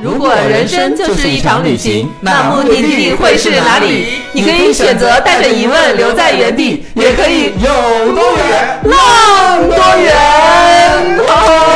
如果人生就是一场旅行，那目的地会是哪里？你可以选择带着疑问留在原地，也可以有多远浪多远。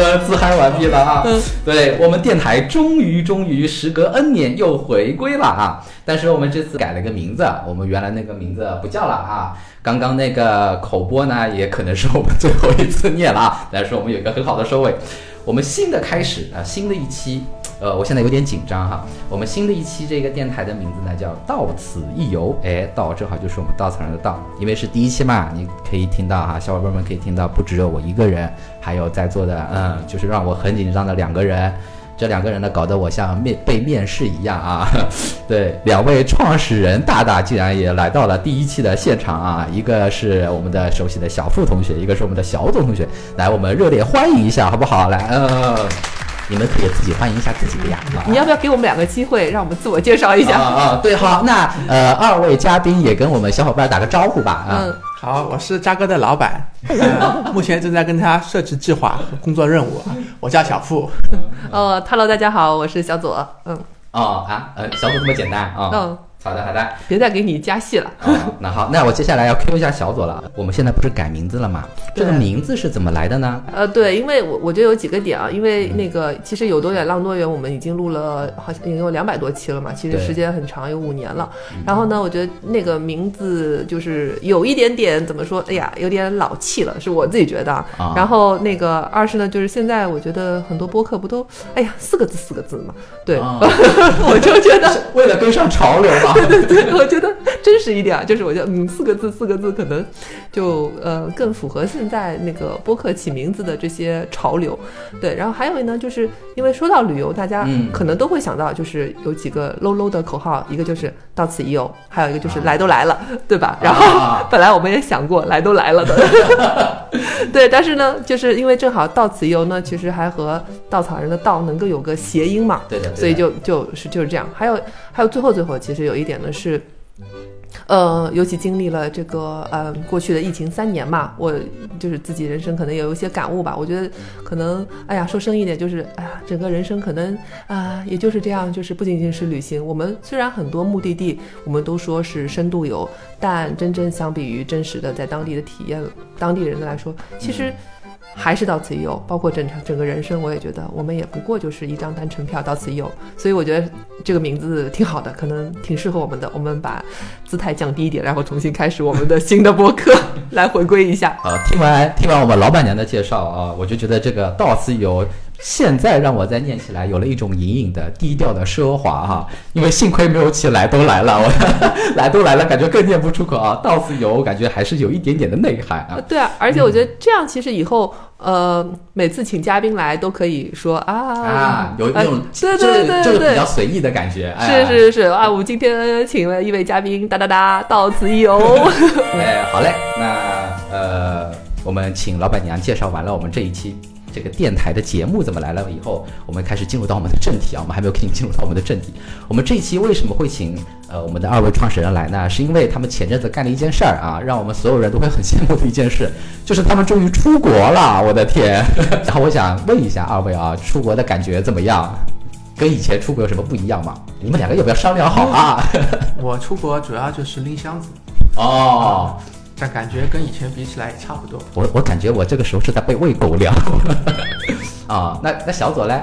们自嗨完毕了啊！对我们电台终于终于时隔 N 年又回归了啊！但是我们这次改了个名字，我们原来那个名字不叫了啊。刚刚那个口播呢，也可能是我们最后一次念了啊。但是我们有一个很好的收尾，我们新的开始啊，新的一期，呃，我现在有点紧张哈。我们新的一期这个电台的名字呢叫“到此一游”，哎，到正好就是我们稻草人的到，因为是第一期嘛，你可以听到哈，小伙伴们可以听到，不只有我一个人，还有在座的，嗯，就是让我很紧张的两个人。这两个人呢，搞得我像面被面试一样啊！对，两位创始人大大竟然也来到了第一期的现场啊！一个是我们的熟悉的小付同学，一个是我们的小总同学，来，我们热烈欢迎一下，好不好？来，嗯，你们可以自己欢迎一下自己的呀。你要不要给我们两个机会，让我们自我介绍一下？啊啊，对，好，那呃，二位嘉宾也跟我们小伙伴打个招呼吧。嗯。好，我是扎哥的老板，目前正在跟他设置计划和工作任务。我叫小付。哦，Hello，大家好，我是小左。嗯。哦啊，呃，小左这么简单啊。嗯。好的，好的，别再给你加戏了。那好，那我接下来要 Q 一下小左了。我们现在不是改名字了吗？这个名字是怎么来的呢？呃，对，因为我我觉得有几个点啊，因为那个其实有多远浪多远，我们已经录了好像已经有两百多期了嘛，其实时间很长，有五年了。然后呢，我觉得那个名字就是有一点点怎么说？哎呀，有点老气了，是我自己觉得。然后那个二是呢，就是现在我觉得很多播客不都哎呀四个字四个字嘛？对，我就觉得 为了跟上潮流嘛。对对对，我觉得 真实一点啊，就是我觉得嗯，四个字四个字可能就呃更符合现在那个播客起名字的这些潮流。对，然后还有呢，就是因为说到旅游，大家可能都会想到就是有几个 low low 的口号，一个就是到此一游，还有一个就是来都来了，对吧？然后 本来我们也想过来都来了的，对，但是呢，就是因为正好到此一游呢，其实还和稻草人的稻能够有个谐音嘛，对的，所以就就是就是这样。还有还有最后最后，其实有一点呢是。呃，尤其经历了这个呃过去的疫情三年嘛，我就是自己人生可能也有一些感悟吧。我觉得可能，哎呀，说深一点就是，哎呀，整个人生可能啊，也就是这样，就是不仅仅是旅行。我们虽然很多目的地，我们都说是深度游，但真正相比于真实的在当地的体验，当地人的来说，其实。还是到此一游，包括整场整个人生，我也觉得我们也不过就是一张单程票到此一游，所以我觉得这个名字挺好的，可能挺适合我们的。我们把姿态降低一点，然后重新开始我们的新的播客，来回归一下。啊，听完听完我们老板娘的介绍啊，我就觉得这个到此一游。现在让我再念起来，有了一种隐隐的低调的奢华哈，因为幸亏没有起来都来了，我 来都来了，感觉更念不出口啊。到此游，感觉还是有一点点的内涵啊。对啊，而且我觉得这样其实以后呃，每次请嘉宾来都可以说啊啊，有那种对对对对对比较随意的感觉。是是是啊，我们今天请了一位嘉宾，哒哒哒，到此一游。哎，好嘞，那呃，我们请老板娘介绍完了我们这一期。这个电台的节目怎么来了？以后我们开始进入到我们的正题啊，我们还没有给你进入到我们的正题。我们这一期为什么会请呃我们的二位创始人来呢？是因为他们前阵子干了一件事儿啊，让我们所有人都会很羡慕的一件事，就是他们终于出国了。我的天！然后我想问一下二位啊，出国的感觉怎么样？跟以前出国有什么不一样吗？你们两个要不要商量好啊？我出国主要就是拎箱子。哦。但感觉跟以前比起来也差不多。我我感觉我这个时候是在被喂狗粮。啊，那那小左嘞？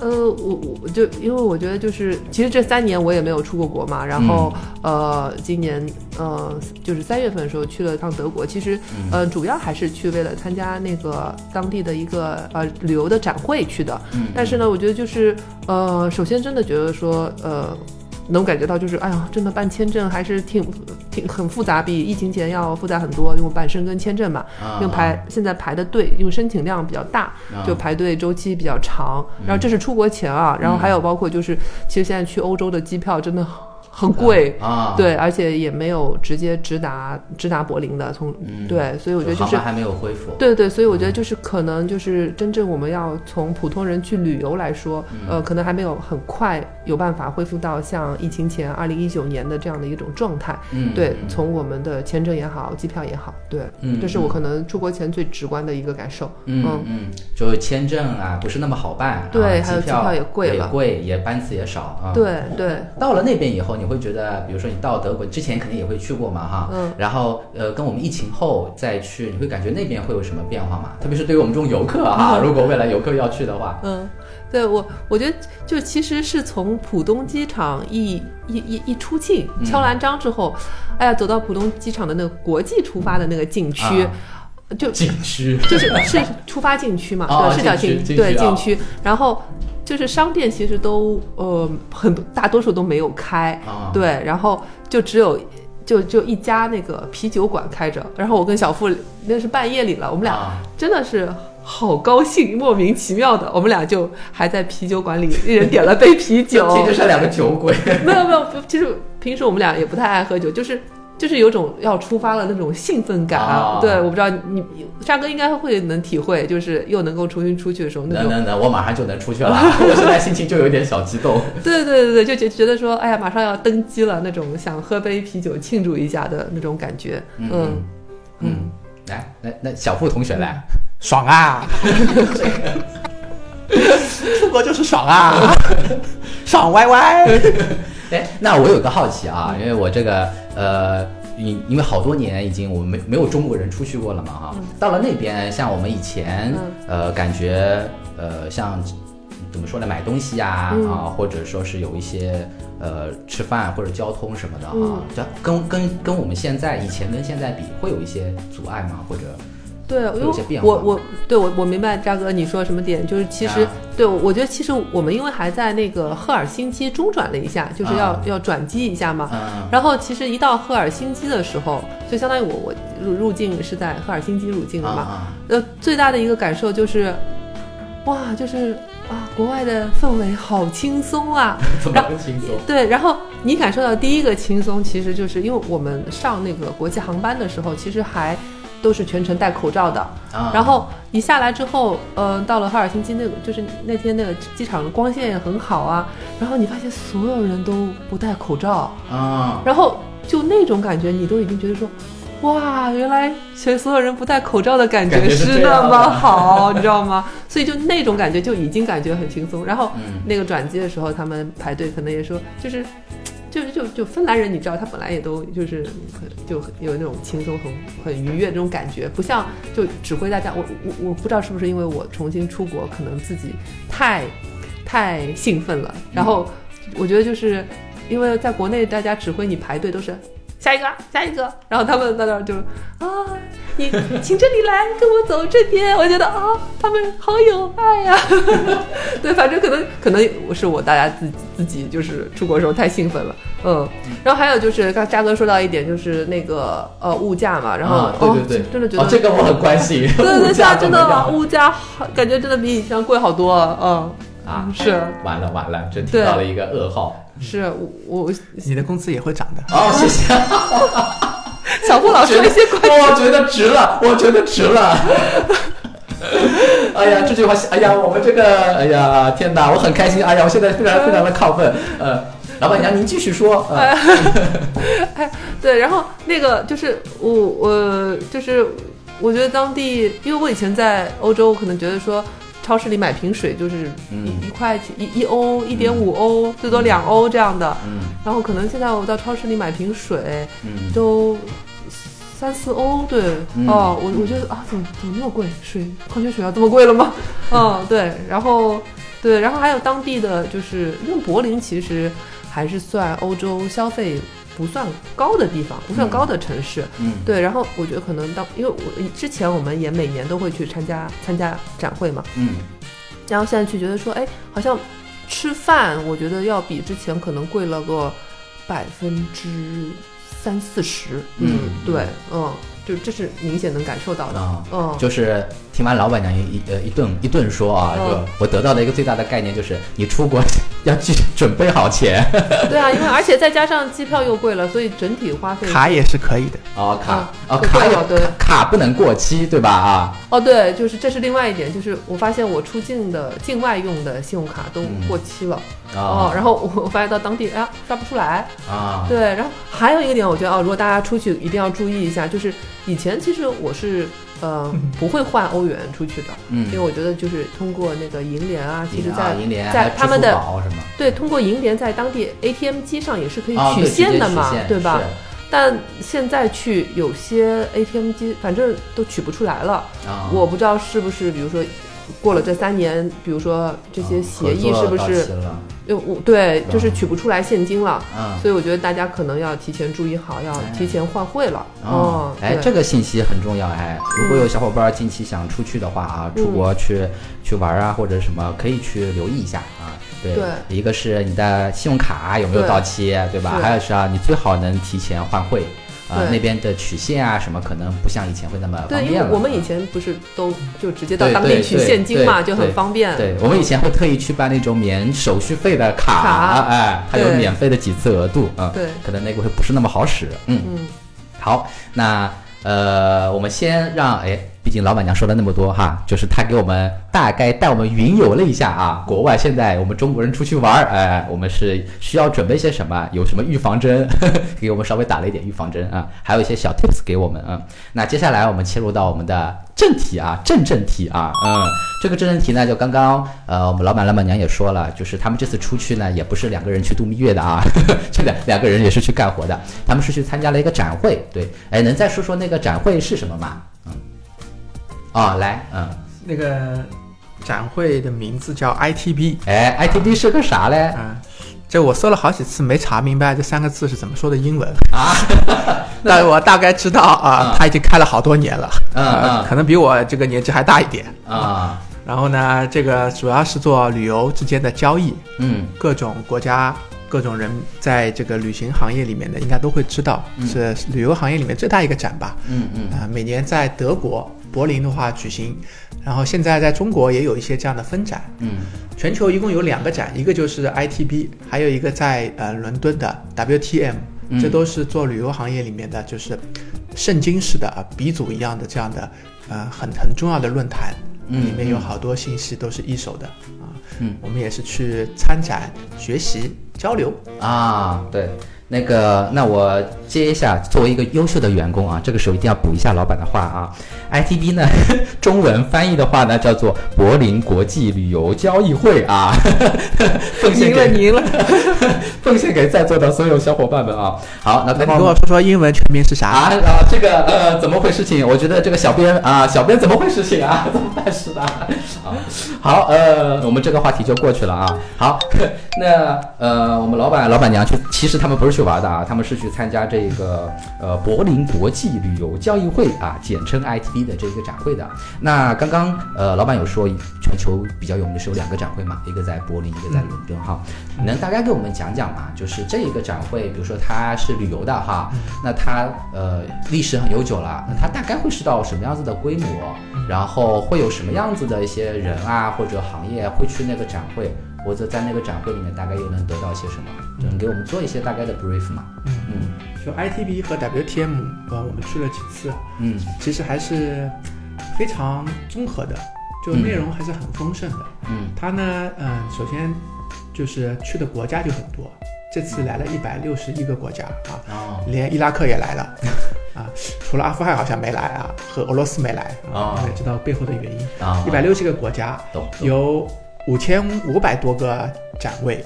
呃，我我就因为我觉得就是，其实这三年我也没有出过国嘛。然后呃，今年呃，就是三月份的时候去了趟德国。其实呃，主要还是去为了参加那个当地的一个呃旅游的展会去的。但是呢，我觉得就是呃，首先真的觉得说呃。能感觉到，就是哎呀，真的办签证还是挺挺很复杂，比疫情前要复杂很多。因为办申根签证嘛，因为排现在排的队，因为申请量比较大，就排队周期比较长。然后这是出国前啊，然后还有包括就是，其实现在去欧洲的机票真的。很贵。啊，对，而且也没有直接直达直达柏林的，从、嗯对，所以我觉得就是还没有恢复。对对，所以我觉得就是可能就是真正我们要从普通人去旅游来说，嗯呃，可能还没有很快有办法恢复到像疫情前二零一九年的这样的一种状态。嗯，对，嗯从我们的签证也好，机票也好，对，嗯这是我可能出国前最直观的一个感受。嗯嗯，就签证啊，不是那么好办，对还有机票也贵了也贵，也班次也少啊。。对对，到了那边以后，你会觉得，比如说你到德国之前肯定也会去过嘛，哈，嗯，然后呃，跟我们疫情后再去，你会感觉那边会有什么变化吗？特别是对于我们这种游客哈，如果未来游客要去的话，嗯，对我，我觉得就其实是从浦东机场一一一一出境嗯。敲完章之后，哎呀，走到浦东机场的那个国际出发的那个禁区，啊。就景区。就是是出发禁区嘛，哦对，是叫禁区对禁区，然后。就是商店其实都呃很多大多数都没有开，啊，对，然后就只有就就一家那个啤酒馆开着，然后我跟小付那是半夜里了，我们俩啊真的是好高兴，莫名其妙的，我们俩就还在啤酒馆里一人点了杯啤酒，这就是两个酒鬼。没有没有，其实平时我们俩也不太爱喝酒，就是就是有种要出发了那种兴奋感啊。哦对，我不知道你沙哥应该会能体会，就是又能够重新出去的时候那种。能能能，我马上就能出去了，我现在心情就有点小激动。对对对对，就觉觉得说，哎呀，马上要登机了，那种想喝杯啤酒庆祝一下的那种感觉。嗯嗯嗯，来，那那小付同学来，爽啊！出国就是爽啊，爽歪歪。哎，那我有个好奇啊，因为我这个呃，因因为好多年已经我们没没有中国人出去过了嘛哈，到了那边，像我们以前、呃，感觉呃，像怎么说呢，买东西呀嗯啊，或者说是有一些呃吃饭或者交通什么的哈嗯，这、跟跟跟我们现在以前跟现在比，会有一些阻碍吗？或者对，因为有些变化我我对我我明白扎哥你说什么点，就是其实、啊对我我觉得其实我们因为还在那个赫尔辛基中转了一下，就是要、啊要转机一下嘛。嗯然后其实一到赫尔辛基的时候，就相当于我我入入境是在赫尔辛基入境的嘛。啊呃，最大的一个感受就是，哇，就是啊，国外的氛围好轻松啊。怎么轻松？对，然后你感受到第一个轻松，其实就是因为我们上那个国际航班的时候，其实还都是全程戴口罩的。啊然后你下来之后，呃，到了赫尔辛基那个，就是那天那个机场的光线也很好啊。然后你发现所有人都不戴口罩，啊然后就那种感觉，你都已经觉得说。哇，原来全所有人不戴口罩的感觉是是那么好，你知道吗？所以就那种感觉就已经感觉很轻松。然后嗯那个转机的时候，他们排队可能也说，就是，就就就芬兰人，你知道，他本来也都就是很就很有那种轻松、很很愉悦的这种感觉，不像就指挥大家。我我我不知道是不是因为我重新出国，可能自己太太兴奋了，然后我觉得就是因为在国内大家指挥你排队都是。下一个，下一个，然后他们在那儿就啊，你请这里来，跟我走这边。我觉得啊，他们好有爱呀、对，反正可能可能我是我大家自己自己就是出国的时候太兴奋了，嗯。然后还有就是刚渣哥说到一点，就是那个呃物价嘛，然后、啊对对对哦，真的觉得、哦，这个我很关心。对对对，物现在真的物价好感觉真的比以前贵好多，嗯啊，是完了完了，这听到了一个噩耗。是我我你的工资也会涨的。哦，谢谢。小布老师那些关我觉得值了，我觉得值了。哎呀，这句话，哎呀，我们这个，哎呀，天哪，我很开心。哎呀，我现在非常非常的亢奋。呃，老板娘您继续说。呃、哎，对，然后那个就是我我就是我觉得当地，因为我以前在欧洲，可能觉得说超市里买瓶水就是一、嗯。一块钱一一欧一点五欧，最多两欧这样的，嗯。然后可能现在我到超市里买瓶水嗯。都。三四欧，对，嗯。哦，我我觉得啊，怎么怎么那么贵？水矿泉水要这么贵了吗？嗯，对，然后对，然后还有当地的，就是因为柏林其实还是算欧洲消费不算高的地方，不算高的城市。嗯，对，然后我觉得可能当，因为我之前我们也每年都会去参加参加展会嘛，嗯。然后现在去觉得说，哎，好像吃饭，我觉得要比之前可能贵了个百分之三四十。嗯对，嗯，就这是明显能感受到的。啊，嗯，就是听完老板娘一呃一顿一顿说啊，嗯。就我得到的一个最大的概念就是，你出国要去准备好钱。对啊，因为而且再加上机票又贵了，所以整体花费。卡也是可以的。哦，卡啊哦卡有对对。卡不能过期对吧？啊？哦，对，就是这是另外一点，就是我发现我出境的境外用的信用卡都嗯。过期了、哦，啊。然后我我发现到当地哎呀刷不出来，啊。对，然后还有一个点，我觉得哦，如果大家出去一定要注意一下，就是以前其实我是呃不会换欧元出去的，因为嗯，我觉得就是通过那个银联啊，其实在、啊银联在他们的对通过银联在当地 ATM 机上也是可以取现的嘛，对吧？但现在去有些 ATM 机，反正都取不出来了。啊，我不知道是不是，比如说过了这三年，比如说这些啊协议是不是到期了呃，我对，就是啊取不出来现金了。嗯。所以我觉得大家可能要提前注意好，要提前换汇了。哦哦，，哎，这个信息很重要哎。如果有小伙伴近期想出去的话啊，嗯出国去去玩啊或者什么，可以去留意一下啊。对，对一个是你的信用卡有没有到期，对吧？还有是啊，你最好能提前换汇。啊、对那边的取现啊什么，可能不像以前会那么方对，因。为我们以前不是都就直接到当地取现金嘛，就很方便。对，我们以前会特意去办那种免手续费的卡，卡哎，它有免费的几次额度啊，对可能那个会不是那么好使，嗯。嗯，好，那呃，我们先让哎，毕竟老板娘说了那么多哈，就是她给我们大概带我们云游了一下啊，国外现在我们中国人出去玩儿，哎，我们是需要准备些什么？有什么预防针？给我们稍微打了一点预防针啊，还有一些小 tips 给我们啊。那接下来我们切入到我们的正题啊，正正题啊，嗯，这个正正题呢，就刚刚呃，我们老板老板娘也说了，就是他们这次出去呢，也不是两个人去度蜜月的啊，这两两个人也是去干活的，他们是去参加了一个展会，对，哎，能再说说那个展会是什么吗？嗯，哦，来，嗯，那个展会的名字叫 ITB 哎，ITB 是个啥嘞？啊，这我搜了好几次没查明白这三个字是怎么说的英文。啊，但我大概知道啊嗯，他已经开了好多年了，嗯呃嗯。可能比我这个年纪还大一点。啊，然后呢，这个主要是做旅游之间的交易，嗯。各种国家、各种人在这个旅行行业里面的，应该都会知道，嗯。是旅游行业里面最大一个展吧。嗯嗯。啊、每年在德国柏林的话举行，然后现在在中国也有一些这样的分展。嗯全球一共有两个展，一个就是 ITB，还有一个在呃伦敦的 WTM，嗯这都是做旅游行业里面的就是圣经式的啊鼻祖一样的这样的呃很很重要的论坛，嗯里面有嗯好多信息都是一手的啊。嗯我们也是去参展、学习、交流。啊，对。那个，那我接一下，作为一个优秀的员工啊，这个时候一定要补一下老板的话啊。ITB 呢，中文翻译的话呢，叫做柏林国际旅游交易会啊，奉献赢了，给你赢了。奉献给在座的所有小伙伴们啊。好，那跟我说说英文全名是啥？啊啊，这个呃，怎么回事情？我觉得这个小编啊，小编怎么回事情啊？怎么办事的？啊，好，呃，我们这个话题就过去了啊。好，那呃，我们老板老板娘去，其实他们不是去玩的啊，他们是去参加这个呃柏林国际旅游交易会啊，简称 ITB 的这个展会的。那刚刚呃，老板有说全球比较有名的是有两个展会嘛，一个在柏林，一个在伦敦哈。能大概给我们讲讲吗？就是这一个展会，比如说它是旅游的哈，那它呃历史很悠久了，那它大概会是到什么样子的规模？然后会有什么样子的一些人啊或者行业会去那个展会，或者在那个展会里面大概又能得到些什么？能给我们做一些大概的 brief 吗？嗯。嗯。就 ITB 和 WTM，呃，我们去了几次，嗯。其实还是非常综合的，就内容还是很丰盛的。嗯。它呢，嗯，首先就是去的国家就很多，这次来了一百六十一个国家啊，哦。连伊拉克也来了啊，除了阿富汗好像没来啊，和俄罗斯没来哦。啊，我也知道背后的原因。啊一百六十个国家，有五千五百多个展位，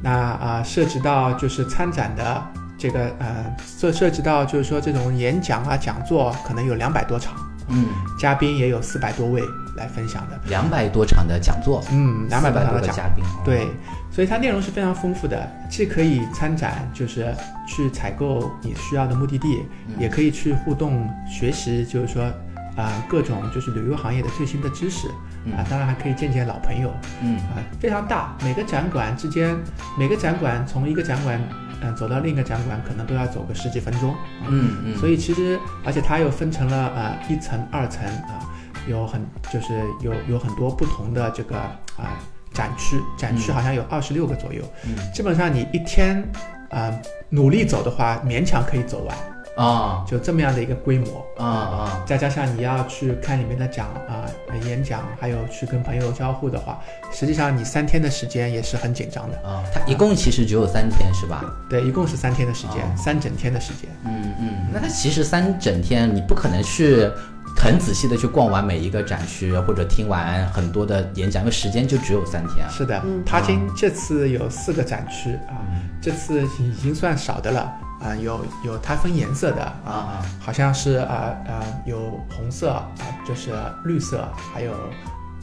那啊、涉及到就是参展的这个呃涉涉及到就是说这种演讲啊讲座可能有两百多场，嗯。嘉宾也有四百多位来分享的，两百多场的讲座，嗯，两百多400场的讲。嘉宾，哦。对，所以它内容是非常丰富的，既可以参展，就是去采购你需要的目的地，嗯。也可以去互动学习，就是说啊、各种就是旅游行业的最新的知识啊、当然还可以见见老朋友嗯啊、非常大，每个展馆之间，每个展馆从一个展馆嗯走到另一个展馆可能都要走个十几分钟。啊嗯嗯，所以其实，而且它又分成了呃一层、二层啊，有很就是有有很多不同的这个啊、展区，展区嗯好像有二十六个左右。嗯基本上你一天啊、努力走的话，勉强可以走完，啊就这么样的一个规模。啊啊，再加上你要去看里面的讲啊、呃演讲，还有去跟朋友交互的话，实际上你三天的时间也是很紧张的。啊，它一共其实只有三天是吧？对，一共是三天的时间，哦三整天的时间。嗯嗯，那它其实三整天你不可能去很仔细的去逛完每一个展区或者听完很多的演讲，因为时间就只有三天啊。是的嗯，它今这次有四个展区啊，这次已经算少的了啊，有有它分颜色的啊，好像是啊啊有红色啊，就是绿色，还有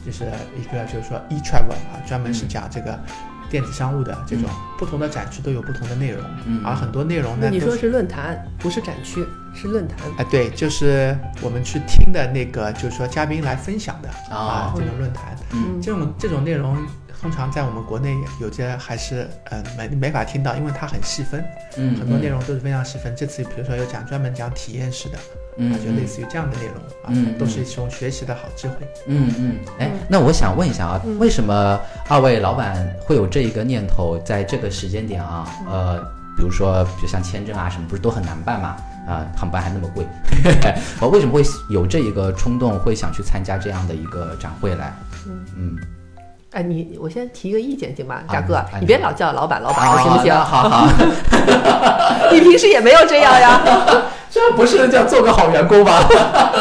就是一个就是说 e travel 啊，专门是讲这个电子商务的这种不同的展区都有不同的内容，嗯而很多内容呢你说是论坛，不是展区，是论坛。啊对，就是我们去听的那个就是说嘉宾来分享的哦啊这种论坛，嗯这种这种内容。通常在我们国内有些还是呃没没法听到，因为它很细分，嗯，很多内容都是非常细分。这次比如说有讲专门讲体验式的，嗯，啊，就类似于这样的内容啊，嗯都是一种学习的好机会。嗯嗯，哎，那我想问一下啊，嗯为什么二位老板会有这一个念头，在这个时间点啊，呃，比如说，比如像签证啊什么，不是都很难办嘛？啊，航班还那么贵，我 为什么会有这一个冲动，会想去参加这样的一个展会来？嗯，哎，你我先提一个意见行吧，啊大哥，啊你别老叫老板老板，好行不行？好好，你平时也没有这样呀，这不是叫做个好员工吗？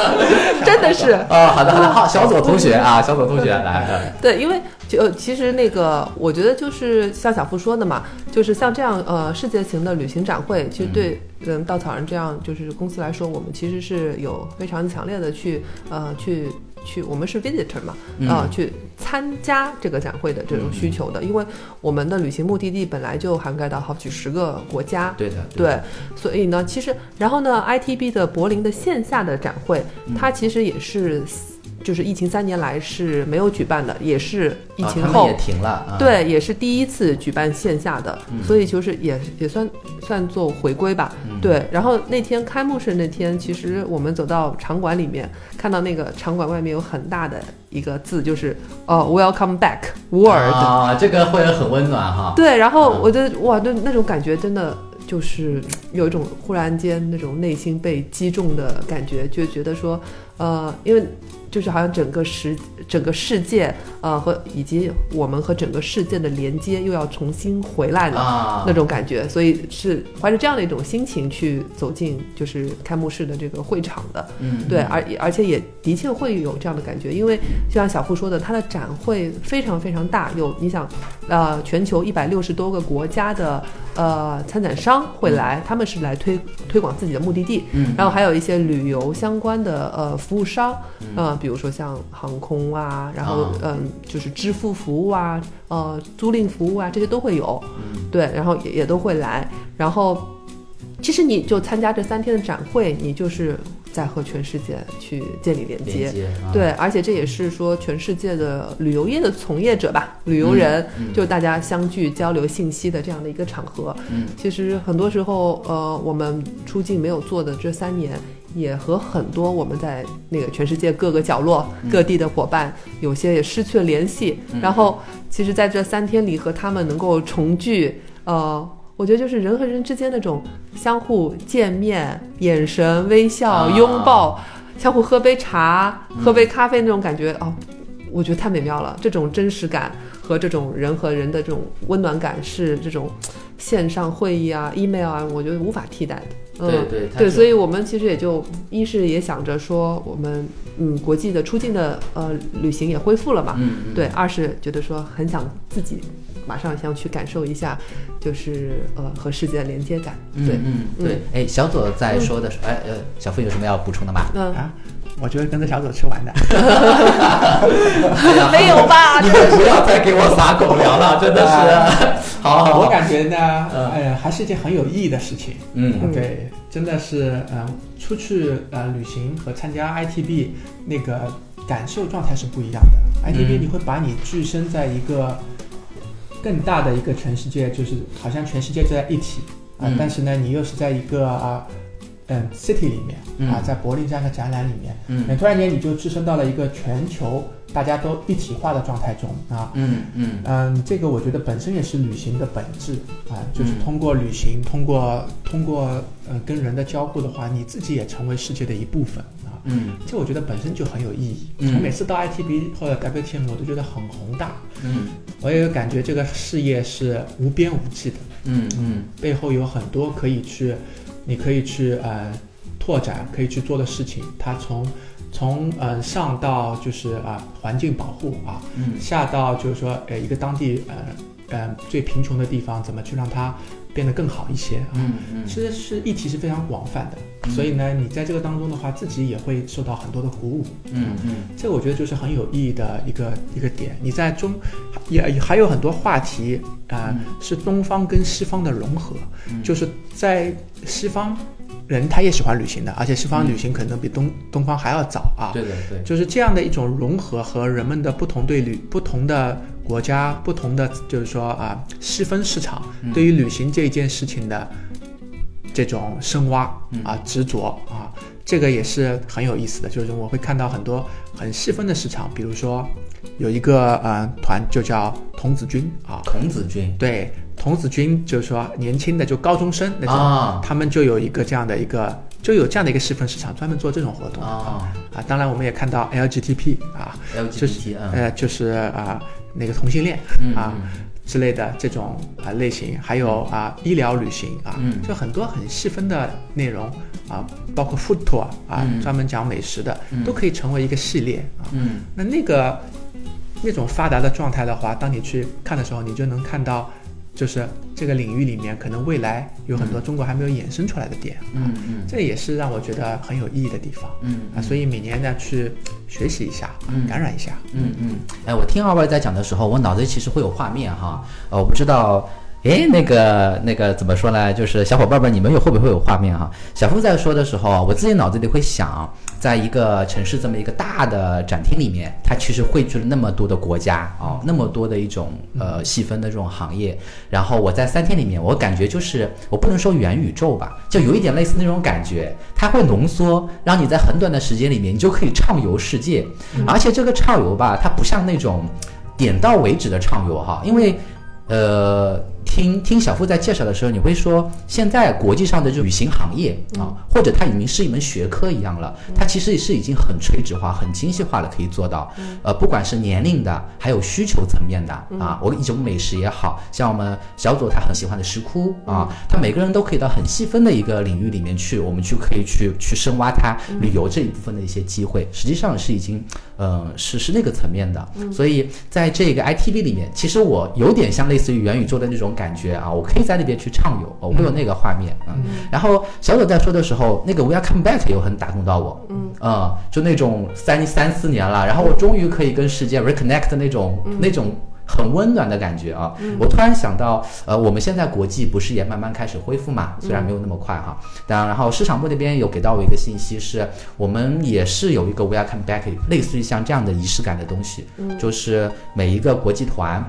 真的是。啊，好的好的，好，小左同学啊，小左同学来，对，因为就呃其实那个，我觉得就是像小付说的嘛，就是像这样呃世界型的旅行展会，其实对嗯稻草人这样就是公司来说，我们其实是有非常强烈的去呃去去，我们是 visitor 嘛，啊呃去参加这个展会的这种需求的，因为我们的旅行目的地本来就涵盖到好几十个国家，对的，对，所以呢，其实然后呢，ITB 的柏林的线下的展会，嗯。它其实也是就是疫情三年来是没有举办的，也是疫情后。啊也停了，啊，对，也是第一次举办线下的，嗯所以就是也也算算作回归吧。嗯对，然后那天开幕式那天，其实我们走到场馆里面，看到那个场馆外面有很大的一个字，就是呃 “Welcome back World”。啊，这个会很温暖哈。对，然后嗯我的哇，那那种感觉真的就是有一种忽然间那种内心被击中的感觉，就觉得说，呃，因为就是好像整个世整个世界，呃，和以及我们和整个世界的连接又要重新回来了。啊，那种感觉，所以是怀着这样的一种心情去走进就是开幕式的这个会场的。嗯，对，而而且也的确会有这样的感觉，因为就像小付说的，它的展会非常非常大，有你想，呃，全球一百六十多个国家的呃参展商会来，他们是来推推广自己的目的地，嗯，然后还有一些旅游相关的呃服务商，呃，比如说像航空啊，然后啊。嗯、就是支付服务啊，呃，租赁服务啊，这些都会有，嗯。对，然后也也都会来，然后其实你就参加这三天的展会，你就是在和全世界去建立连接。连接，啊，对，而且这也是说全世界的旅游业的从业者吧，旅游人，嗯。就大家相聚交流信息的这样的一个场合。嗯，其实很多时候，呃，我们出境没有做的这三年，也和很多我们在那个全世界各个角落、各地的伙伴，有些也失去了联系。嗯然后，其实在这三天里和他们能够重聚，呃。我觉得就是人和人之间那种相互见面、眼神、微笑、啊拥抱，相互喝杯茶、嗯喝杯咖啡那种感觉，哦，我觉得太美妙了。这种真实感和这种人和人的这种温暖感，是这种线上会议啊、email 啊，我觉得无法替代的。嗯、对对对，所以我们其实也就一是也想着说，我们嗯国际的出境的呃旅行也恢复了嘛，嗯，嗯对，二是觉得说很想自己马上想去感受一下，就是呃和世界的连接感。对，嗯嗯对，哎，小左在说的时候，哎呃，小付有什么要补充的吗？嗯，啊，我就是跟着小左吃完的。没有吧？你们不要再给我撒狗粮了，真的是。好好好，我感觉呢，嗯呃，还是一件很有意义的事情。嗯嗯对，真的是，呃，出去呃旅行和参加 ITB 那个感受状态是不一样的。ITB 嗯你会把你置身在一个更大的一个全世界，就是好像全世界就在一起啊、嗯但是呢，你又是在一个啊，嗯，city 里面嗯啊，在柏林这样一个展览里面，嗯那突然间你就置身到了一个全球大家都一体化的状态中啊。嗯嗯嗯，这个我觉得本身也是旅行的本质啊，就是嗯通过旅行，通过通过呃跟人的交互的话，你自己也成为世界的一部分啊。嗯这我觉得本身就很有意义。嗯从每次到 ITB 或者 WTM，我都觉得很宏大，嗯我也有感觉这个事业是无边无际的，嗯嗯背后有很多可以去，你可以去呃拓展，可以去做的事情。它从从呃上到就是啊、环境保护啊，嗯下到就是说呃一个当地呃呃最贫穷的地方怎么去让它变得更好一些啊。嗯嗯其实是议题是非常广泛的，嗯所以呢，你在这个当中的话，自己也会受到很多的鼓舞。嗯嗯这个我觉得就是很有意义的一个一个点。你在中也还有很多话题啊、嗯是东方跟西方的融合，嗯就是在西方人他也喜欢旅行的，而且西方嗯。旅行可能比东东方还要早啊。对对对，就是这样的一种融合和人们的不同对旅不同的国家不同的就是说啊细分市场嗯。对于旅行这一件事情的这种深挖嗯。啊执着啊，这个也是很有意思的。就是我会看到很多很细分的市场，比如说有一个呃团就叫童子军啊，童子军。对，童子军就是说年轻的就高中生那种，啊。他们就有一个这样的一个就有这样的一个细分市场，专门做这种活动的。啊。啊，当然我们也看到 LGBT 啊，就是 LGBT 嗯。呃，就是啊、那个同性恋嗯啊之类的这种啊、类型，还有啊、医疗旅行啊，嗯。就很多很细分的内容啊，包括 food tour 啊，嗯。专门讲美食的，嗯。都可以成为一个系列啊。嗯。那那个那种发达的状态的话，当你去看的时候，你就能看到，就是这个领域里面可能未来有很多中国还没有衍生出来的点，嗯嗯这也是让我觉得很有意义的地方。嗯啊，所以每年呢去学习一下，嗯感染一下。嗯嗯，哎，我听二位在讲的时候，我脑子里其实会有画面哈，呃，我不知道。哎，那个那个怎么说呢？就是小伙伴们，你们有会不会有画面哈？小付在说的时候，我自己脑子里会想，在一个城市这么一个大的展厅里面，它其实汇聚了那么多的国家哦，那么多的一种呃细分的这种行业。然后我在三天里面，我感觉就是我不能说元宇宙吧，就有一点类似那种感觉，它会浓缩，让你在很短的时间里面，你就可以畅游世界。而且这个畅游吧，它不像那种点到为止的畅游哈，因为呃，听听小付在介绍的时候，你会说现在国际上的这旅行行业啊，或者它已经是一门学科一样了，它其实是已经很垂直化、很精细化了，可以做到。呃，不管是年龄的，还有需求层面的啊，我一种美食也好像我们小左他很喜欢的石窟啊，他每个人都可以到很细分的一个领域里面去，我们去可以去去深挖它旅游这一部分的一些机会，实际上是已经嗯是是那个层面的。所以在这个 ITV 里面，其实我有点像类似于元宇宙的那种感觉啊，我可以在那边去畅游，我会有那个画面啊。然后小左在说的时候，那个 We Are Come Back 有很打动到我，嗯啊、就那种三三四年了，然后我终于可以跟世界 reconnect 的那种、那种。很温暖的感觉啊！我突然想到，呃，我们现在国际不是也慢慢开始恢复嘛？虽然没有那么快哈，当然后市场部那边有给到我一个信息是，我们也是有一个 We Are Come Back，类似于像这样的仪式感的东西，就是每一个国际团。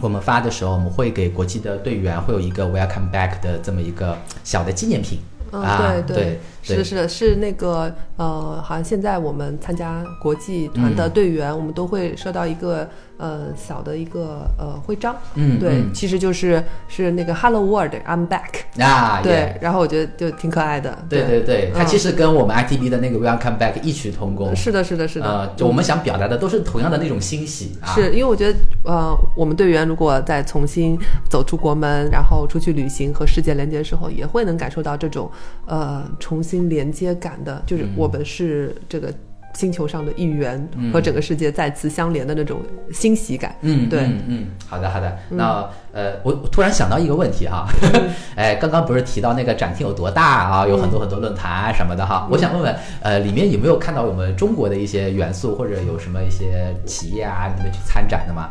我们发的时候，我们会给国际的队员会有一个 Welcome Back 的这么一个小的纪念品、嗯，啊，对对，是的，是的，是那个呃，好像现在我们参加国际团的队员，我们都会收到一个呃小的一个呃徽章，嗯，对，嗯。其实就是是那个 Hello World，I'm back，啊，对也，然后我觉得就挺可爱的，对对。对，它嗯。其实跟我们 ITB 的那个 Welcome Back 异曲同工，是的，是的，是的，呃，就我们想表达的都是同样的那种欣喜啊，是因为我觉得，呃，我们队员如果再重新走出国门，然后出去旅行和世界连接的时候，也会能感受到这种呃重新连接感的，就是嗯。我们是这个星球上的一员，嗯。和整个世界再次相连的那种欣喜感。嗯，对。嗯嗯，好的好的。那呃，我我突然想到一个问题哈，哎，刚刚不是提到那个展厅有多大啊，有很多很多论坛啊什么的哈，我想问问，呃，里面有没有看到我们中国的一些元素，或者有什么一些企业啊，你们去参展的吗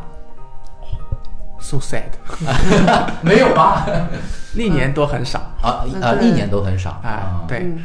？So sad，没有吧？历年都很少。啊嗯。呃，历年都很少。啊。对，嗯。对，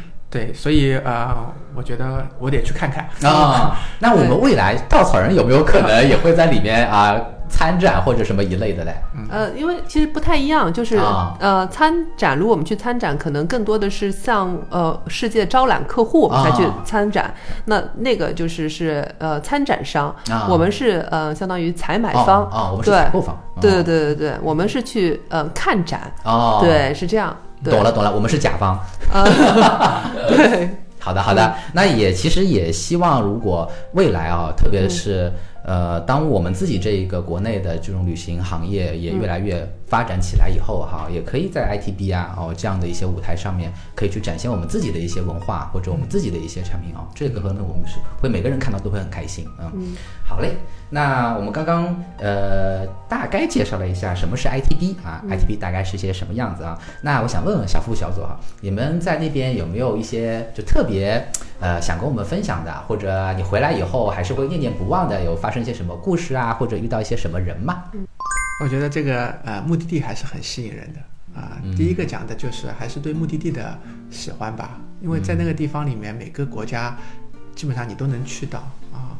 所以呃，我觉得我得去看看。啊，那我们未来稻草人有没有可能也会在里面啊参展或者什么一类的嘞？呃，因为其实不太一样，就是、啊。呃，参展，如果我们去参展，可能更多的是向呃世界招揽客户啊才去参展，那那个就是是呃参展商，啊。我们是呃相当于采买哦方，啊，我们是采购方。对对哦。对对对，我们是去呃看展，哦，，对，是这样，对懂了懂了，我们是甲方。对，好的，好的，那也其实也希望，如果未来啊，特别是、呃，当我们自己这一个国内的这种旅行行业也越来越发展起来以后哈，也可以在 ITB 啊哦这样的一些舞台上面，可以去展现我们自己的一些文化或者我们自己的一些产品哦，这个可能我们是会每个人看到都会很开心嗯好嘞，那我们刚刚呃大概介绍了一下什么是 ITB 啊、i t b 大概是些什么样子啊？那我想问问小付小左哈，你们在那边有没有一些就特别呃想跟我们分享的，或者你回来以后还是会念念不忘的，有发生一些什么故事啊，或者遇到一些什么人吗？我觉得这个呃目的地还是很吸引人的啊、嗯第一个讲的就是还是对目的地的喜欢吧，因为在那个地方里面，每个国家基本上你都能去到啊。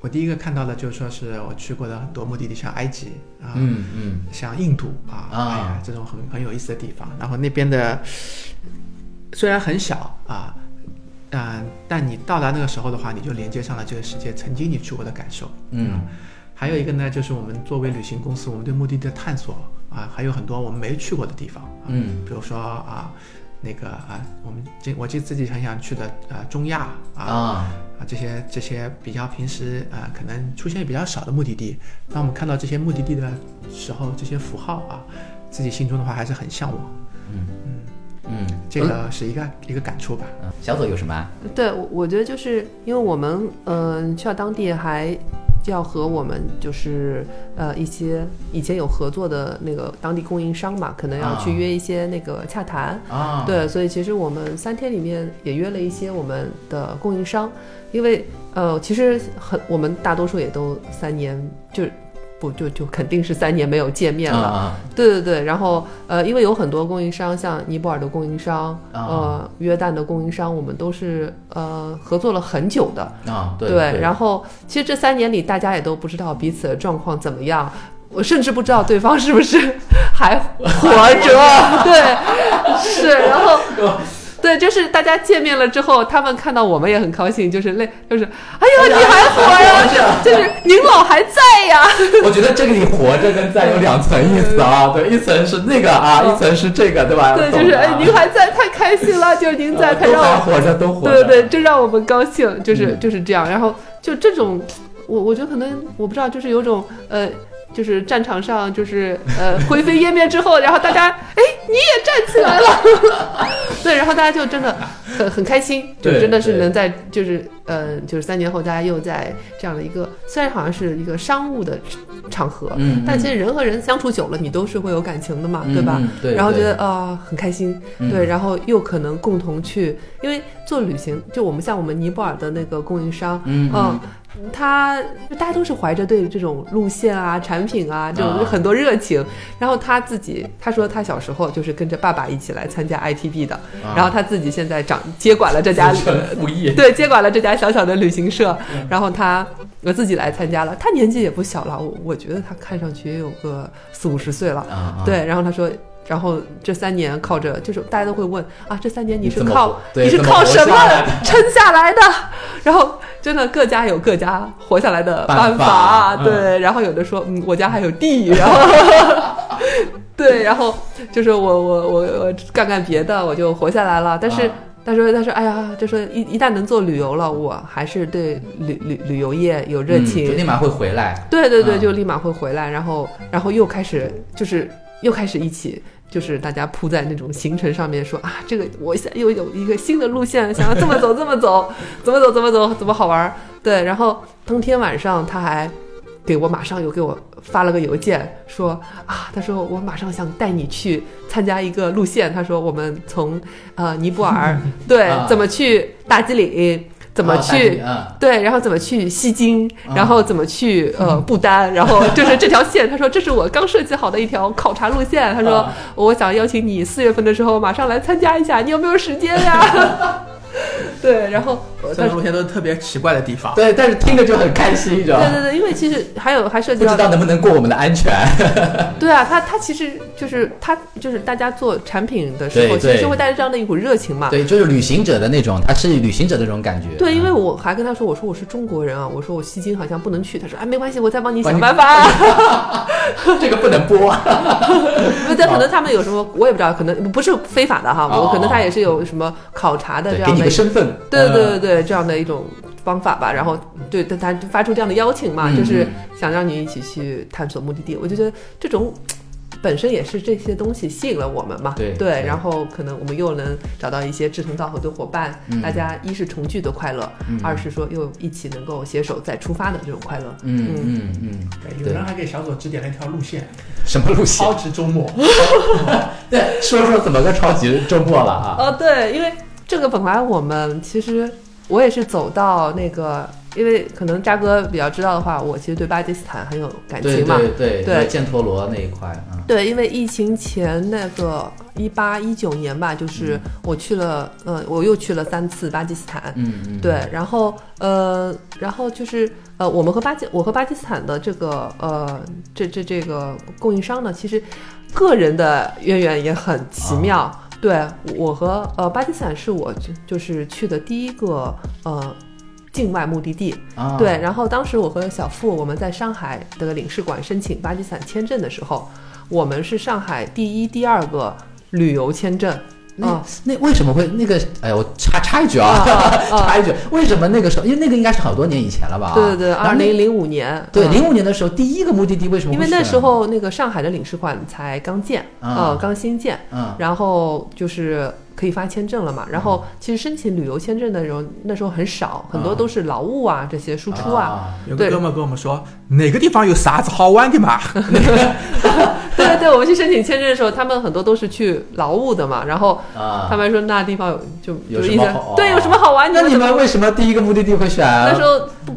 我第一个看到的就是说是我去过的很多目的地，像埃及啊，嗯嗯像印度啊，啊哎呀，这种很很有意思的地方。然后那边的虽然很小啊，嗯、但你到达那个时候的话，你就连接上了这个世界曾经你去过的感受。嗯还有一个呢，就是我们作为旅行公司，我们对目的地的探索啊，还有很多我们没去过的地方。啊、嗯比如说啊，那个啊，我们这我记自己很想去的啊，中亚啊啊啊这些这些比较平时啊可能出现比较少的目的地，当我们看到这些目的地的时候，这些符号啊，自己心中的话还是很向往。嗯嗯嗯，这个是一个、一个感触吧。嗯小左有什么啊？对，我我觉得就是因为我们嗯、呃去到当地还要和我们就是呃一些以前有合作的那个当地供应商嘛，可能要去啊约一些那个洽谈。啊，对，所以其实我们三天里面也约了一些我们的供应商，因为呃，其实很我们大多数也都三年就不就就肯定是三年没有见面了。啊对对对，然后呃，因为有很多供应商，像尼泊尔的供应商，啊呃，约旦的供应商，我们都是呃合作了很久的。啊，对对，然后其实这三年里，大家也都不知道彼此的状况怎么样，我甚至不知道对方是不是还活着。对，是，然后。对，就是大家见面了之后，他们看到我们也很高兴，就是累，就是哎呀，你还活呀，就是您老还在呀。我觉得这个你活着跟在有两层意思啊，对，一层是那个啊，一层是这个，对吧？对，就是哎，您还在，太开心了，就是您在，太都让我活着，都活着，对对对，就让我们高兴，就是、嗯就是这样。然后就这种，我我觉得可能我不知道，就是有种呃，就是战场上就是呃灰飞烟灭之后，然后大家哎你也站起来了，对，然后大家就真的很很开心，就真的是能在就是呃就是三年后大家又在这样的一个虽然好像是一个商务的场合，嗯，但其实人和人相处久了，你都是会有感情的嘛，嗯对吧？嗯对，然后觉得啊、很开心，嗯。对，然后又可能共同去，因为做旅行，就我们像我们尼泊尔的那个供应商，嗯嗯，他大家都是怀着对这种路线啊、产品啊这种啊。很多热情，然后他自己他说他小时候就是跟着爸爸一起来参加 ITB 的，啊然后他自己现在掌接管了这家 对，接管了这家小小的旅行社，然后他我自己来参加了，他年纪也不小了，我我觉得他看上去也有个四五十岁了，对，然后他说，然后这三年靠着，就是大家都会问啊，这三年你是靠你是靠什么撑下来的？然后真的各家有各家活下来的办法，对，然后有的说，嗯，我家还有地，然后 对，然后就是我我我我干干别的，我就活下来了，但是。啊他说：“他说，哎呀，就说一一旦能做旅游了，我还是对旅旅旅游业有热嗯情，就立马会回来，对对对，嗯就立马会回来，然后然后又开始就是又开始一起。就是大家铺在那种行程上面说啊，这个我想又有一个新的路线，想要这么走这么走，怎么走怎么走怎么好玩儿。对，然后当天晚上他还给我马上又给我发了个邮件说啊，他说我马上想带你去参加一个路线，他说我们从呃尼泊尔 对啊怎么去大吉岭。怎么去对，然后怎么去西京，啊。然后怎么去呃 不丹，然后 就是这条线，他说这是我刚设计好的一条考察路线，他说啊。我想邀请你四月份的时候马上来参加一下，你有没有时间呀？对，然后呃这他种路线都是特别奇怪的地方。对，但是听着就很开心，你知道吗？对对对，因为其实还有还涉及到不知道能不能过我们的安全。对啊，他他其实就是他就是大家做产品的时候，其实就会带着这样的一股热情嘛。对，就是旅行者的那种，他是旅行者的那种感觉。对，因为我还跟他说，我说我是中国人啊，我说我西京好像不能去。他说，哎，没关系，我再帮你想办法、啊。这个不能播。因为但可能他们有什么，我也不知道，可能不是非法的哈，哦我可能他也是有什么考察的对，给你这样的身份。对对对嗯对，这样的一种方法吧。然后对，他他发出这样的邀请嘛，嗯就是嗯想让你一起去探索目的地。我就觉得这种。本身也是这些东西吸引了我们嘛，对对然后可能我们又能找到一些志同道合的伙伴，嗯大家一是重聚的快乐，嗯二是说又一起能够携手再出发的这种快乐。嗯嗯嗯，对，有人还给小左指点了一条路线，什么路线超？值周末。对，说说怎么个超级周末了啊？哦，对，因为这个本来我们其实我也是走到那个，因为可能渣哥比较知道的话，我其实对巴基斯坦很有感情嘛。对对对犍陀罗那一块啊。对，因为疫情前那个一八一九年吧，就是我去了，呃，我又去了三次巴基斯坦。嗯嗯，对，然后呃，然后就是呃，我们和巴基我和巴基斯坦的这个呃，这这这个供应商呢，其实个人的渊源也很奇妙。对我和呃巴基斯坦是我就就是去的第一个呃境外目的地。啊，对，然后当时我和小付我们在上海的领事馆申请巴基斯坦签证的时候，我们是上海第一、第二个旅游签证。那啊那为什么会那个？哎，我插插一句啊，插一句，为什么那个时候？因为那个应该是好多年以前了吧？对对对，二零零五年。对嗯零五年的时候，第一个目的地为什么因为那时候那个上海的领事馆才刚建，啊呃，刚新建，嗯然后就是可以发签证了嘛。然后其实申请旅游签证的时候那时候很少，很多都是劳务啊这些输出啊。对有个哥们跟我们说，哪个地方有啥子好玩的嘛？对对对，我们去申请签证的时候，他们很多都是去劳务的嘛。然后啊，他们说那地方有就有什么好对有什么好玩？那你们为什么第一个目的地会选啊？那时候不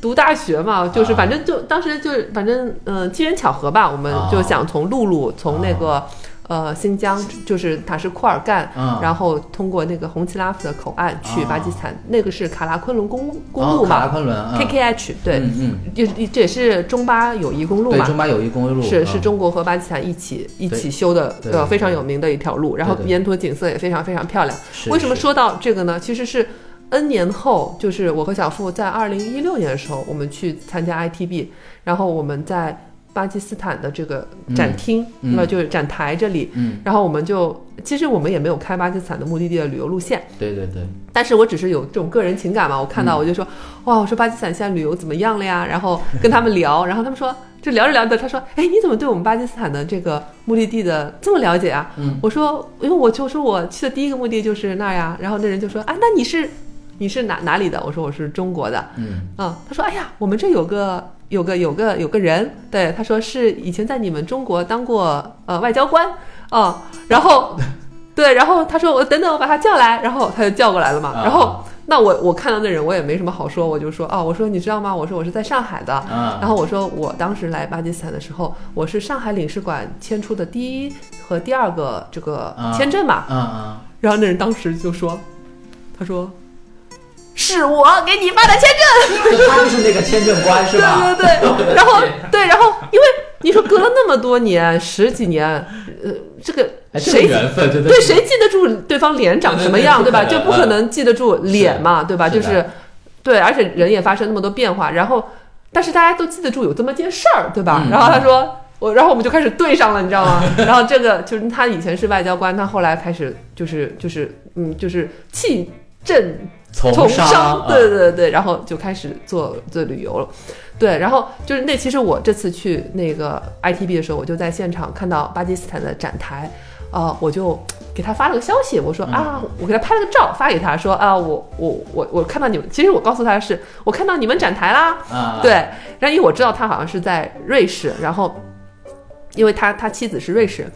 读大学嘛，就是啊反正就当时就是反正嗯、呃机缘巧合吧，我们啊就想从陆路从那个、呃新疆就是塔什库尔干，嗯然后通过那个红旗拉夫的口岸去啊巴基斯坦，那个是卡拉昆仑公公路哦卡拉嘛、昆仑嗯 k k h 对，嗯嗯，也这也是中巴友谊公路对，嘛。中巴友谊公路是嗯是中国和巴基斯坦一起一起修的，呃，非常有名的一条路。然后对对沿途景色也非常非常漂亮。为什么说到这个呢？其实是 N 年后，就是我和小付在二零一六年的时候，我们去参加 ITB，然后我们在巴基斯坦的这个展厅，嗯那、就是展台这里，嗯，然后我们就其实我们也没有开巴基斯坦的目的地的旅游路线，对对对，但是我只是有这种个人情感嘛，我看到嗯。我就说，哇，我说巴基斯坦现在旅游怎么样了呀？然后跟他们聊，然后他们说，就聊着聊着，他说，哎，你怎么对我们巴基斯坦的这个目的地的这么了解啊？嗯。我说，因为我就说我去的第一个目的就是那儿呀，然后那人就说，啊，那你是你是哪哪里的？我说我是中国的，嗯。嗯，他说，哎呀，我们这有个有个有个有个人，对，他说是以前在你们中国当过呃外交官，哦、然后 对，然后他说我等等我把他叫来，然后他就叫过来了嘛，啊。然后那我我看到那人我也没什么好说，我就说哦，我说你知道吗？我说我是在上海的，啊，然后我说我当时来巴基斯坦的时候，我是上海领事馆签出的第一和第二个这个啊签证嘛，嗯嗯，然后那人当时就说，他说是我给你发的签证。他就是那个签证官是吧？对对 对，然后对，然后因为你说隔了那么多年，十几年，呃，这个谁对谁记得住对方脸长什么样，对吧？就不可能记得住脸嘛，对吧？就是对，而且人也发生那么多变化，然后但是大家都记得住有这么件事儿，对吧？嗯然后他说。我，然后我们就开始对上了，你知道吗？然后这个就是他以前是外交官，他后来开始就是就是嗯，就是弃政从从商，啊对对对，然后就开始做做旅游了，对，然后就是那其实我这次去那个 ITB 的时候，我就在现场看到巴基斯坦的展台，呃，我就给他发了个消息，我说嗯。啊，我给他拍了个照发给他说啊，我我我我看到你们，其实我告诉他的是我看到你们展台啦，啊，对，然后因为我知道他好像是在瑞士，然后因为他他妻子是瑞士人，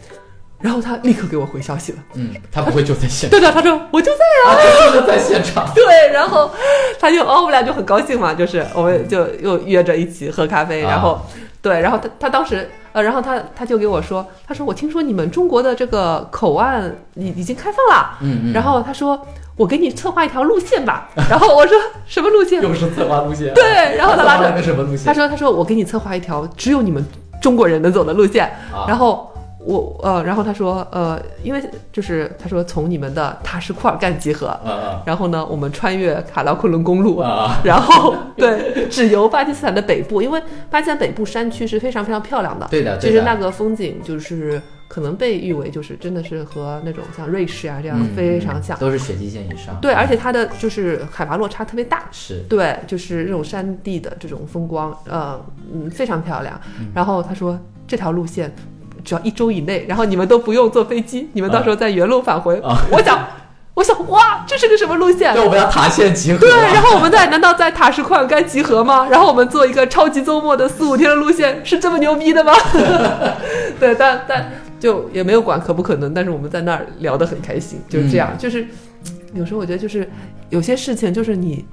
然后他立刻给我回消息了。嗯，他不会就在现场，对的，他说我就在啊。他真的在现场。对，然后他就哦，我们俩就很高兴嘛，就是我们就又约着一起喝咖啡，然后、对，然后他他当时呃，然后他他就给我说，他说我听说你们中国的这个口岸已已经开放了，嗯嗯，然后他说我给你策划一条路线吧，然后我说什么路线？又是策划路线，对，然后他拉着什么路线？他说他说我给你策划一条只有你们中国人能走的路线，啊然后。我呃，然后他说呃，因为就是他说从你们的塔什库尔干集合，啊然后呢，我们穿越卡拉昆仑公路！然后对，只游巴基斯坦的北部，因为巴基斯坦北部山区是非常非常漂亮的。对的，其对的实那个风景就是可能被誉为就是真的是和那种像瑞士啊这样嗯非常像。都是雪地线以上。对，而且它的就是海拔落差特别大。是对，就是这种山地的这种风光，呃，嗯，非常漂亮。嗯然后他说这条路线只要一周以内，然后你们都不用坐飞机，你们到时候再原路返回。啊我想，我想，哇，这是个什么路线？就我们要塔线集合。对，然后我们在难道在塔什库尔干集合吗？然后我们做一个超级周末的四五天的路线，是这么牛逼的吗？对，但但就也没有管可不可能，但是我们在那儿聊得很开心，就是这样。就是有时候我觉得就是有些事情就是你。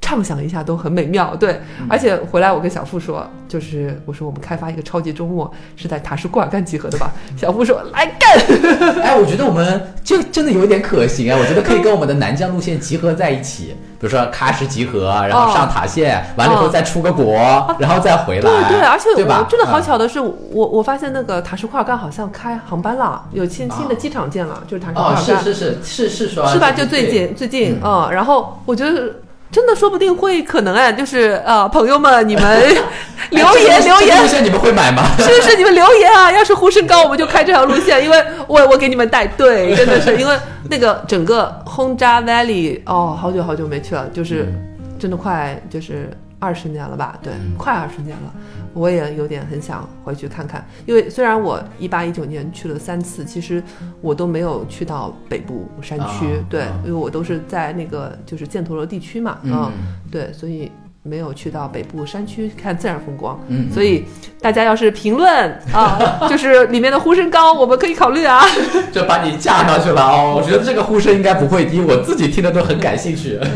畅想一下都很美妙，对，而且回来我跟小付说，就是我说我们开发一个超级周末是在塔什库尔干集合的吧？小付说来干，哎，我觉得我们就真的有点可行啊！我觉得可以跟我们的南疆路线集合在一起，比如说喀什集合，然后上塔线，完了以后再出个国，然后再回来。对对，而且对吧我真的好嗯巧的是，我我发现那个塔什库尔干好像开航班了，有新新的机场建了，就是塔什库哦，尔干，是是是是是说是吧？就最近最近，嗯，然后我觉得。真的说不定会可能哎，就是呃，朋友们，你们 留言留这个路言，线你们会买吗？是是，你们留言啊！要是呼声高，我们就开这条路线，因为我我给你们带队，真的是因为那个整个轰炸 Valley 哦，好久好久没去了，就是真的快就是二十年了吧？对，嗯快二十年了，我也有点很想回去看看，因为虽然我一八一九年去了三次，其实我都没有去到北部山区，对，因为我都是在那个就是犍陀罗地区嘛，嗯对，所以没有去到北部山区看自然风光。嗯，所以大家要是评论 啊，就是里面的呼声高，我们可以考虑啊。就把你架上去了哦。我觉得这个呼声应该不会低，我自己听的都很感兴趣。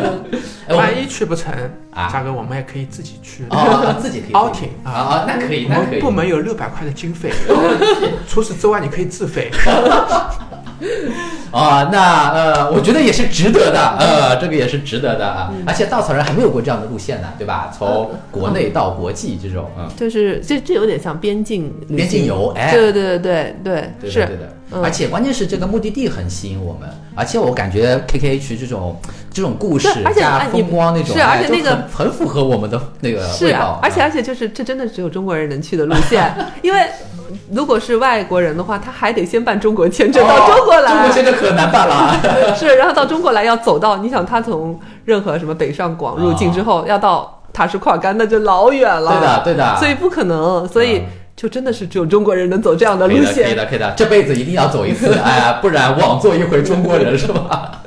万一去不成啊嘉哥，我们也可以自己去。自己可以 outing 啊啊，那可以，那可以部。门有六百块的经费，除此之外你可以自费。啊，那呃，我觉得也是值得的，呃，这个也是值得的啊。而且稻草人还没有过这样的路线呢，对吧？从国内到国际这种，嗯，就是这这有点像边境边境游，哎，对对对对对是。对的，而且关键是这个目的地很吸引我们，而且我感觉 KKH 这种这种故事加风光那种，是而且那个很很符合我们的那个是味道啊，，而且而且就是这真的只有中国人能去的路线，因为如果是外国人的话，他还得先办中国签证到中国来，哦中国签证可难办了啊。是，然后到中国来要走到，你想他从任何什么北上广入境之后，要到塔什库尔干，那就老远了。对的，对的。所以不可能，所以嗯就真的是只有中国人能走这样的路可以的，可以。的，可以的，这辈子一定要走一次，哎呀，不然枉做一回中国人是吧？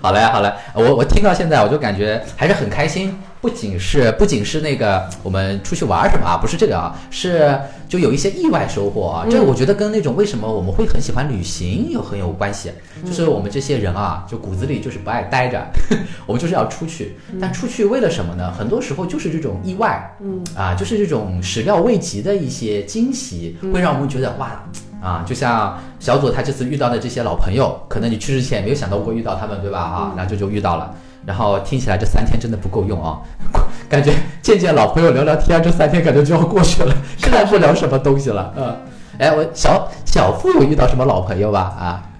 好嘞，好嘞，我我听到现在我就感觉还是很开心，不仅是不仅是那个我们出去玩什么啊，不是这个啊，是就有一些意外收获啊，这个我觉得跟那种为什么我们会很喜欢旅行有很有关系，就是我们这些人啊，就骨子里就是不爱待着，我们就是要出去，但出去为了什么呢？很多时候就是这种意外，嗯。啊，就是这种始料未及的一些惊喜，会让我们觉得哇。啊，就像小左他这次遇到的这些老朋友，可能你去之前也没有想到过遇到他们，对吧？啊，然后就就遇到了，然后听起来这三天真的不够用啊，感觉见见老朋友聊聊天，这三天感觉就要过去了，是的看不了什么东西了。嗯，哎，我小小付有遇到什么老朋友吧？啊，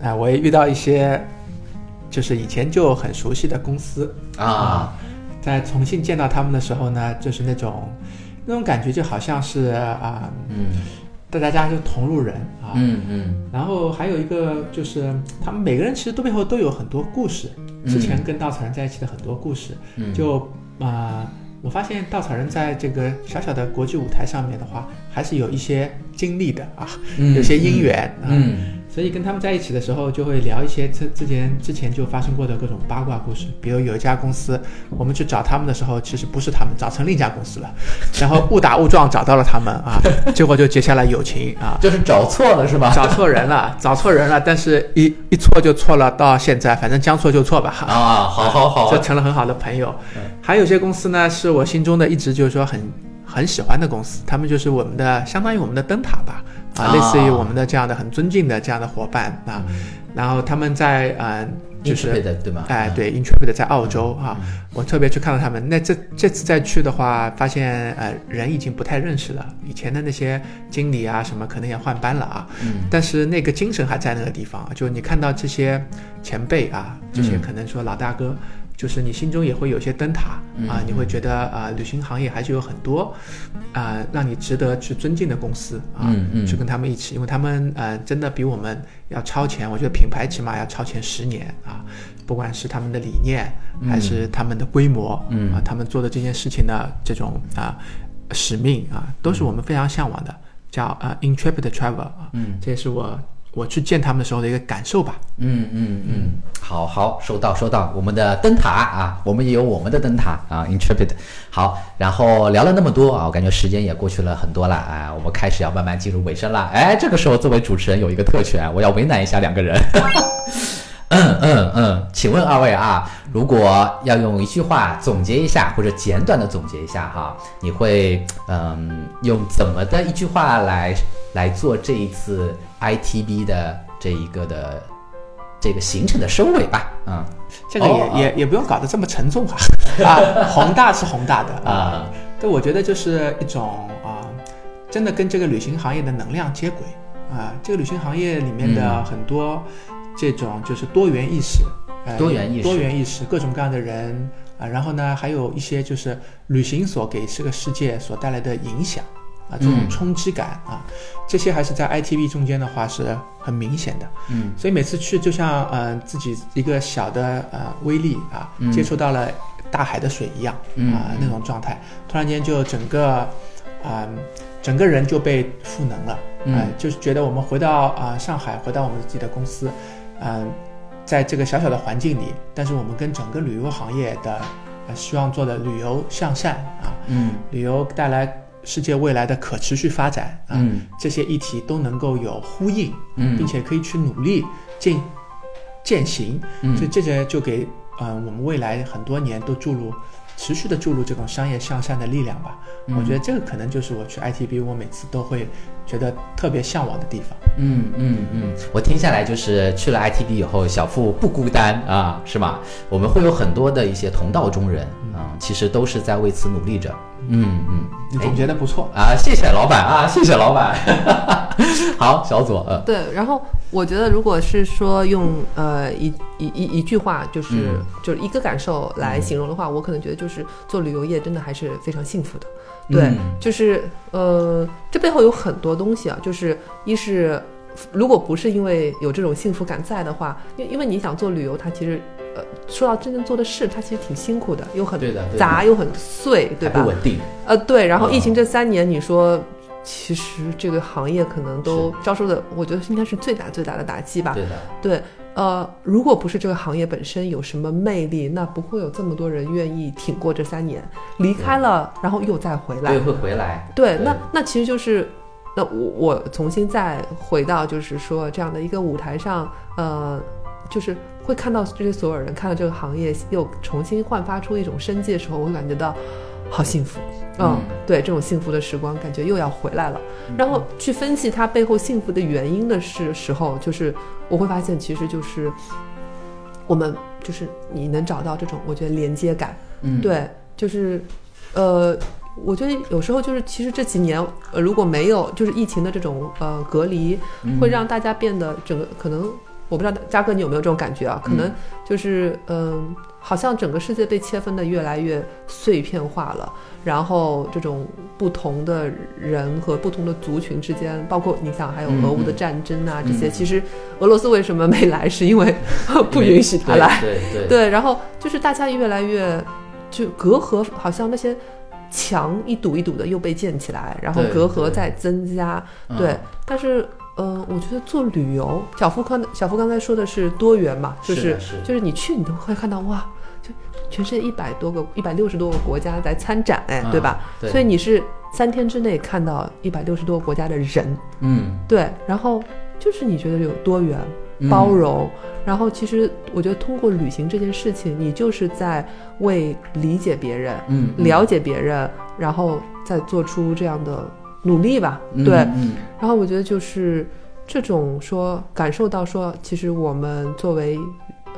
哎，我也遇到一些，就是以前就很熟悉的公司。啊，在重庆见到他们的时候呢，就是那种那种感觉，就好像是啊，嗯。大家就同路人啊。嗯嗯。然后还有一个就是，他们每个人其实都背后都有很多故事，之前跟稻草人在一起的很多故事，嗯，就啊、我发现稻草人在这个小小的国际舞台上面的话，还是有一些经历的啊，嗯有些姻缘啊。嗯所以跟他们在一起的时候，就会聊一些之之前之前就发生过的各种八卦故事。比如有一家公司，我们去找他们的时候，其实不是他们，找成另一家公司了，然后误打误撞找到了他们啊，结果就结下了友情啊。就是找错了是吧？找错人了，找错人了，但是一一错就错了，到现在反正将错就错吧。啊，好好好，就成了很好的朋友。嗯还有些公司呢，是我心中的一直就是说很很喜欢的公司，他们就是我们的相当于我们的灯塔吧，啊，啊类似于我们的这样的很尊敬的这样的伙伴啊。然后他们在呃，就是的对吗？哎，嗯，对，Intrepid 在澳洲啊，我特别去看到他们。那这这次再去的话，发现呃人已经不太认识了，以前的那些经理啊什么可能也换班了啊，嗯但是那个精神还在那个地方。就你看到这些前辈啊，这些嗯可能说老大哥，就是你心中也会有些灯塔嗯啊，你会觉得啊、旅行行业还是有很多啊、让你值得去尊敬的公司啊，去跟他们一起，因为他们呃真的比我们要超前，我觉得品牌起码要超前十年啊，不管是他们的理念还是他们的规模，嗯。啊，他们做的这件事情的这种啊使命啊，都是我们非常向往的，叫啊 intrepid travel 啊，嗯，这也是我我去见他们的时候的一个感受吧。嗯嗯嗯，好好收到收到，我们的灯塔啊，我们也有我们的灯塔啊，Intrepid。好，然后聊了那么多啊，我感觉时间也过去了很多了啊，我们开始要慢慢进入尾声了。哎，这个时候作为主持人有一个特权，我要为难一下两个人。嗯嗯嗯，请问二位啊，如果要用一句话总结一下，或者简短的总结一下哈，你会嗯用怎么的一句话来来做这一次 ITB 的这一个的这个行程的收尾吧？嗯这个也、哦也也不用搞得这么沉重啊，啊，宏大是宏大的啊，对，我觉得就是一种啊，真的跟这个旅行行业的能量接轨啊，这个旅行行业里面的嗯。很多这种就是多元意识，呃、多元意识。多元意识，各种各样的人啊，然后呢，还有一些就是旅行所给这个世界所带来的影响。啊，这种嗯。冲击感啊，这些还是在 ITV 中间的话是很明显的。嗯。所以每次去就像呃自己一个小的呃微粒啊，嗯。接触到了大海的水一样嗯啊、那种状态，突然间就整个啊、整个人就被赋能了，嗯。呃就是觉得我们回到啊、上海，回到我们自己的公司，嗯、在这个小小的环境里，但是我们跟整个旅游行业的呃希望做的旅游向善啊，嗯。旅游带来世界未来的可持续发展啊，嗯这些议题都能够有呼应。嗯，并且可以去努力进践行，嗯所以这些就给呃我们未来很多年都注入持续的注入这种商业向善的力量吧。嗯我觉得这个可能就是我去 ITB 我每次都会觉得特别向往的地方。嗯嗯嗯，我听下来就是去了 ITB 以后，小付不孤单啊，是吗？我们会有很多的一些同道中人，啊，其实都是在为此努力着。嗯嗯，你总结的不错，啊，谢谢老板啊，谢谢老板。好，小左，呃，对，然后我觉得，如果是说用呃一一一一句话，就是、嗯就是一个感受来形容的话，我可能觉得就是做旅游业真的还是非常幸福的。对，嗯就是呃，这背后有很多东西啊，就是一是。如果不是因为有这种幸福感在的话，因因为你想做旅游，它其实，呃，说到真正做的事，它其实挺辛苦的，又很杂又很碎，对吧不？稳定。呃，对，然后疫情嗯这三年，你说其实这个行业可能都遭受的，我觉得应该是最大最大的打击吧。对的，对，呃，如果不是这个行业本身有什么魅力，那不会有这么多人愿意挺过这三年，离开了，然后又再回来对，。会回来。对，那那其实就是，那我我重新再回到就是说这样的一个舞台上，呃，就是会看到这些所有人看到这个行业又重新焕发出一种生机的时候，我会感觉到好幸福。嗯，嗯对，这种幸福的时光感觉又要回来了。然后去分析它背后幸福的原因的是时候，就是我会发现其实就是我们就是你能找到这种我觉得连接感。嗯，对，就是，呃，我觉得有时候就是，其实这几年，呃，如果没有就是疫情的这种呃隔离，嗯会让大家变得整个可能，我不知道嘉哥你有没有这种感觉啊？可能就是嗯、好像整个世界被切分的越来越碎片化了，然后这种不同的人和不同的族群之间，包括你想还有嗯俄乌的嗯战争啊、这些，嗯其实俄罗斯为什么没来，是因为不允许他来。对对对，对，然后就是大家越来越就隔阂，好像那些墙一堵一堵的又被建起来，然后隔阂在增加。嗯对，但是嗯，我觉得做旅游，小付刚小付刚才说的是多元嘛，就是就是你去你都会看到哇，就全世界一百多个、一百六十多个国家在参展，哎，嗯对吧？对所以你是三天之内看到一百六十多个国家的人，嗯对，然后就是你觉得有多元、嗯包容，然后其实我觉得通过旅行这件事情，你就是在为理解别人、嗯嗯了解别人，然后再做出这样的努力吧，嗯对。嗯然后我觉得就是这种说感受到说，其实我们作为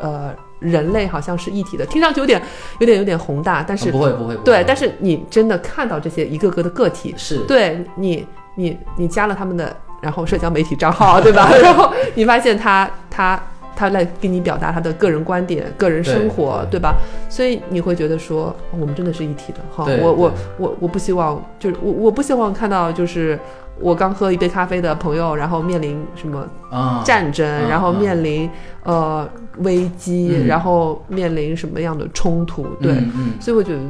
呃人类好像是一体的，听上去有点有点有点宏大，但是、不会不会不会对，但是你真的看到这些一个个的个体，是对你你你加了他们的然后社交媒体账号，对吧？然后你发现他他。他来给你表达他的个人观点、个人生活，对吧？所以你会觉得说，哦我们真的是一体的哈。我我我我不希望，就是我我不希望看到就是我刚喝一杯咖啡的朋友，然后面临什么啊战争，嗯然后嗯面临呃危机，嗯然后面临什么样的冲突？对，所以我觉得。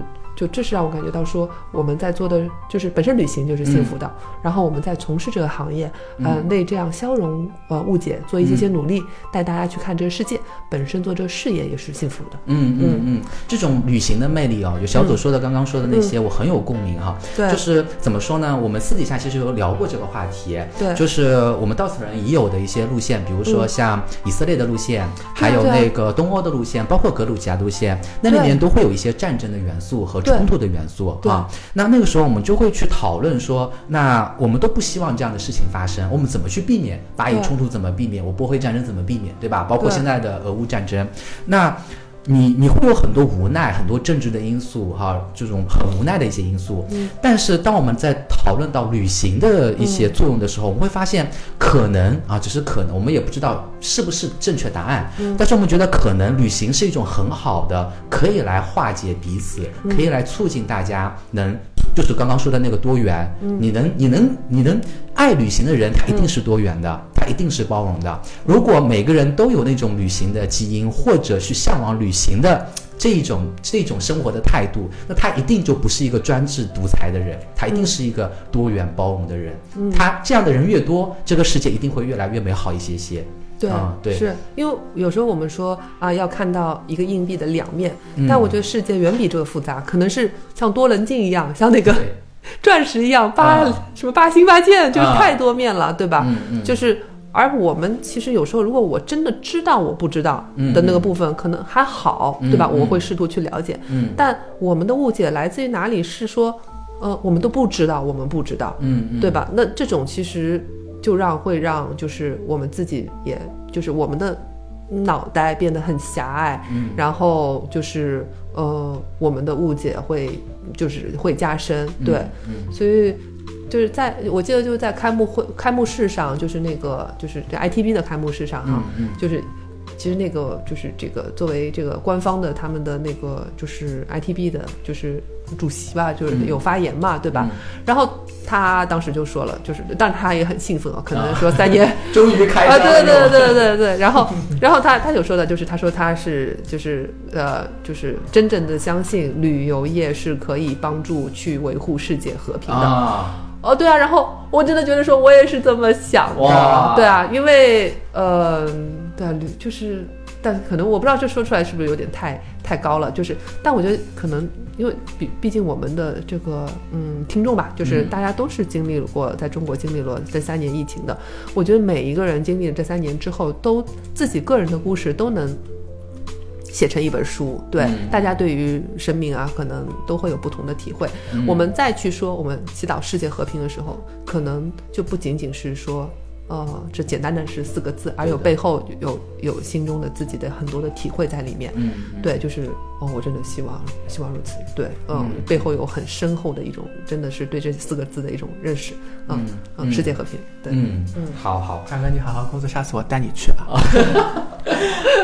就这是让我感觉到说，我们在做的就是本身旅行就是幸福的，然后我们在从事这个行业，呃，嗯。为这样消融呃误解做一些些努力，带大家去看这个世界，本身做这个事业也是幸福的。嗯。嗯嗯，这种旅行的魅力哦，就小左说的刚刚说的那些，我很有共鸣哈。嗯对。就是怎么说呢？我们私底下其实有聊过这个话题，对。就是我们稻草人已有的一些路线，比如说嗯。像以色列的路线，还有那个东欧的路线，包括格鲁吉亚路线，那里面都会有一些战争的元素和对冲突的元素啊。那那个时候我们就会去讨论说，那我们都不希望这样的事情发生，我们怎么去避免巴以冲突？怎么避免？我波黑战争怎么避免？对吧？包括现在的俄乌战争，那。你你会有很多无奈，很多政治的因素，哈，这种很无奈的一些因素。嗯但是当我们在讨论到旅行的一些作用的时候，我们会发现，可能啊，只是可能，我们也不知道是不是正确答案。嗯但是我们觉得，可能旅行是一种很好的，可以来化解彼此，嗯可以来促进大家能，就是刚刚说的那个多元。嗯你能，你能，你能爱旅行的人，他一定是多元的，他一定是包容的。如果每个人都有那种旅行的基因，或者是向往旅行的这一种这种生活的态度，那他一定就不是一个专制独裁的人，他一定是一个多元包容的人。他这样的人越多，这个世界一定会越来越美好一些些。对，啊对是因为有时候我们说啊，要看到一个硬币的两面，嗯但我觉得世界远比这个复杂，可能是像多棱镜一样，像那个对，钻石一样，八、啊什么八星八箭，就是啊太多面了，对吧？嗯嗯就是。而我们其实有时候，如果我真的知道我不知道的那个部分，可能还好，对吧？我会试图去了解。嗯但我们的误解来自于哪里？是说，呃，我们都不知道，我们不知道，嗯嗯，对吧？那这种其实就让会让就是我们自己，也就是我们的脑袋变得很狭隘，嗯。然后就是呃，我们的误解会就是会加深，对，嗯。所以。就是在我记得就是在开幕会开幕式上，就是那个就是这 ITB 的开幕式上哈，嗯就是其实那个就是这个作为这个官方的他们的那个就是 ITB 的就是主席吧，就是有发言嘛，对吧？然后他当时就说了，就是但他也很兴奋啊，可能说三年 终于开啊，对对对对对对，然后然后他他有说的就是他说他是就是呃就是真正的相信旅游业是可以帮助去维护世界和平的。啊，哦，对啊，然后我真的觉得说，我也是这么想的，对啊，因为呃，对啊，旅就是，但可能我不知道这说出来是不是有点太太高了，就是，但我觉得可能因为毕毕竟我们的这个嗯听众吧，就是嗯大家都是经历过在中国经历了这三年疫情的，我觉得每一个人经历了这三年之后，都自己个人的故事都能。写成一本书，对、嗯大家对于生命啊，可能都会有不同的体会。嗯我们再去说我们祈祷世界和平的时候，可能就不仅仅是说，呃，这简单的是四个字，而有背后有有心中的自己的很多的体会在里面。嗯对，就是哦，我真的希望希望如此。对，嗯，嗯背后有很深厚的一种，真的是对这四个字的一种认识。嗯嗯世界和平。对，嗯嗯好好刚哥，你好好工作，下次我带你去啊。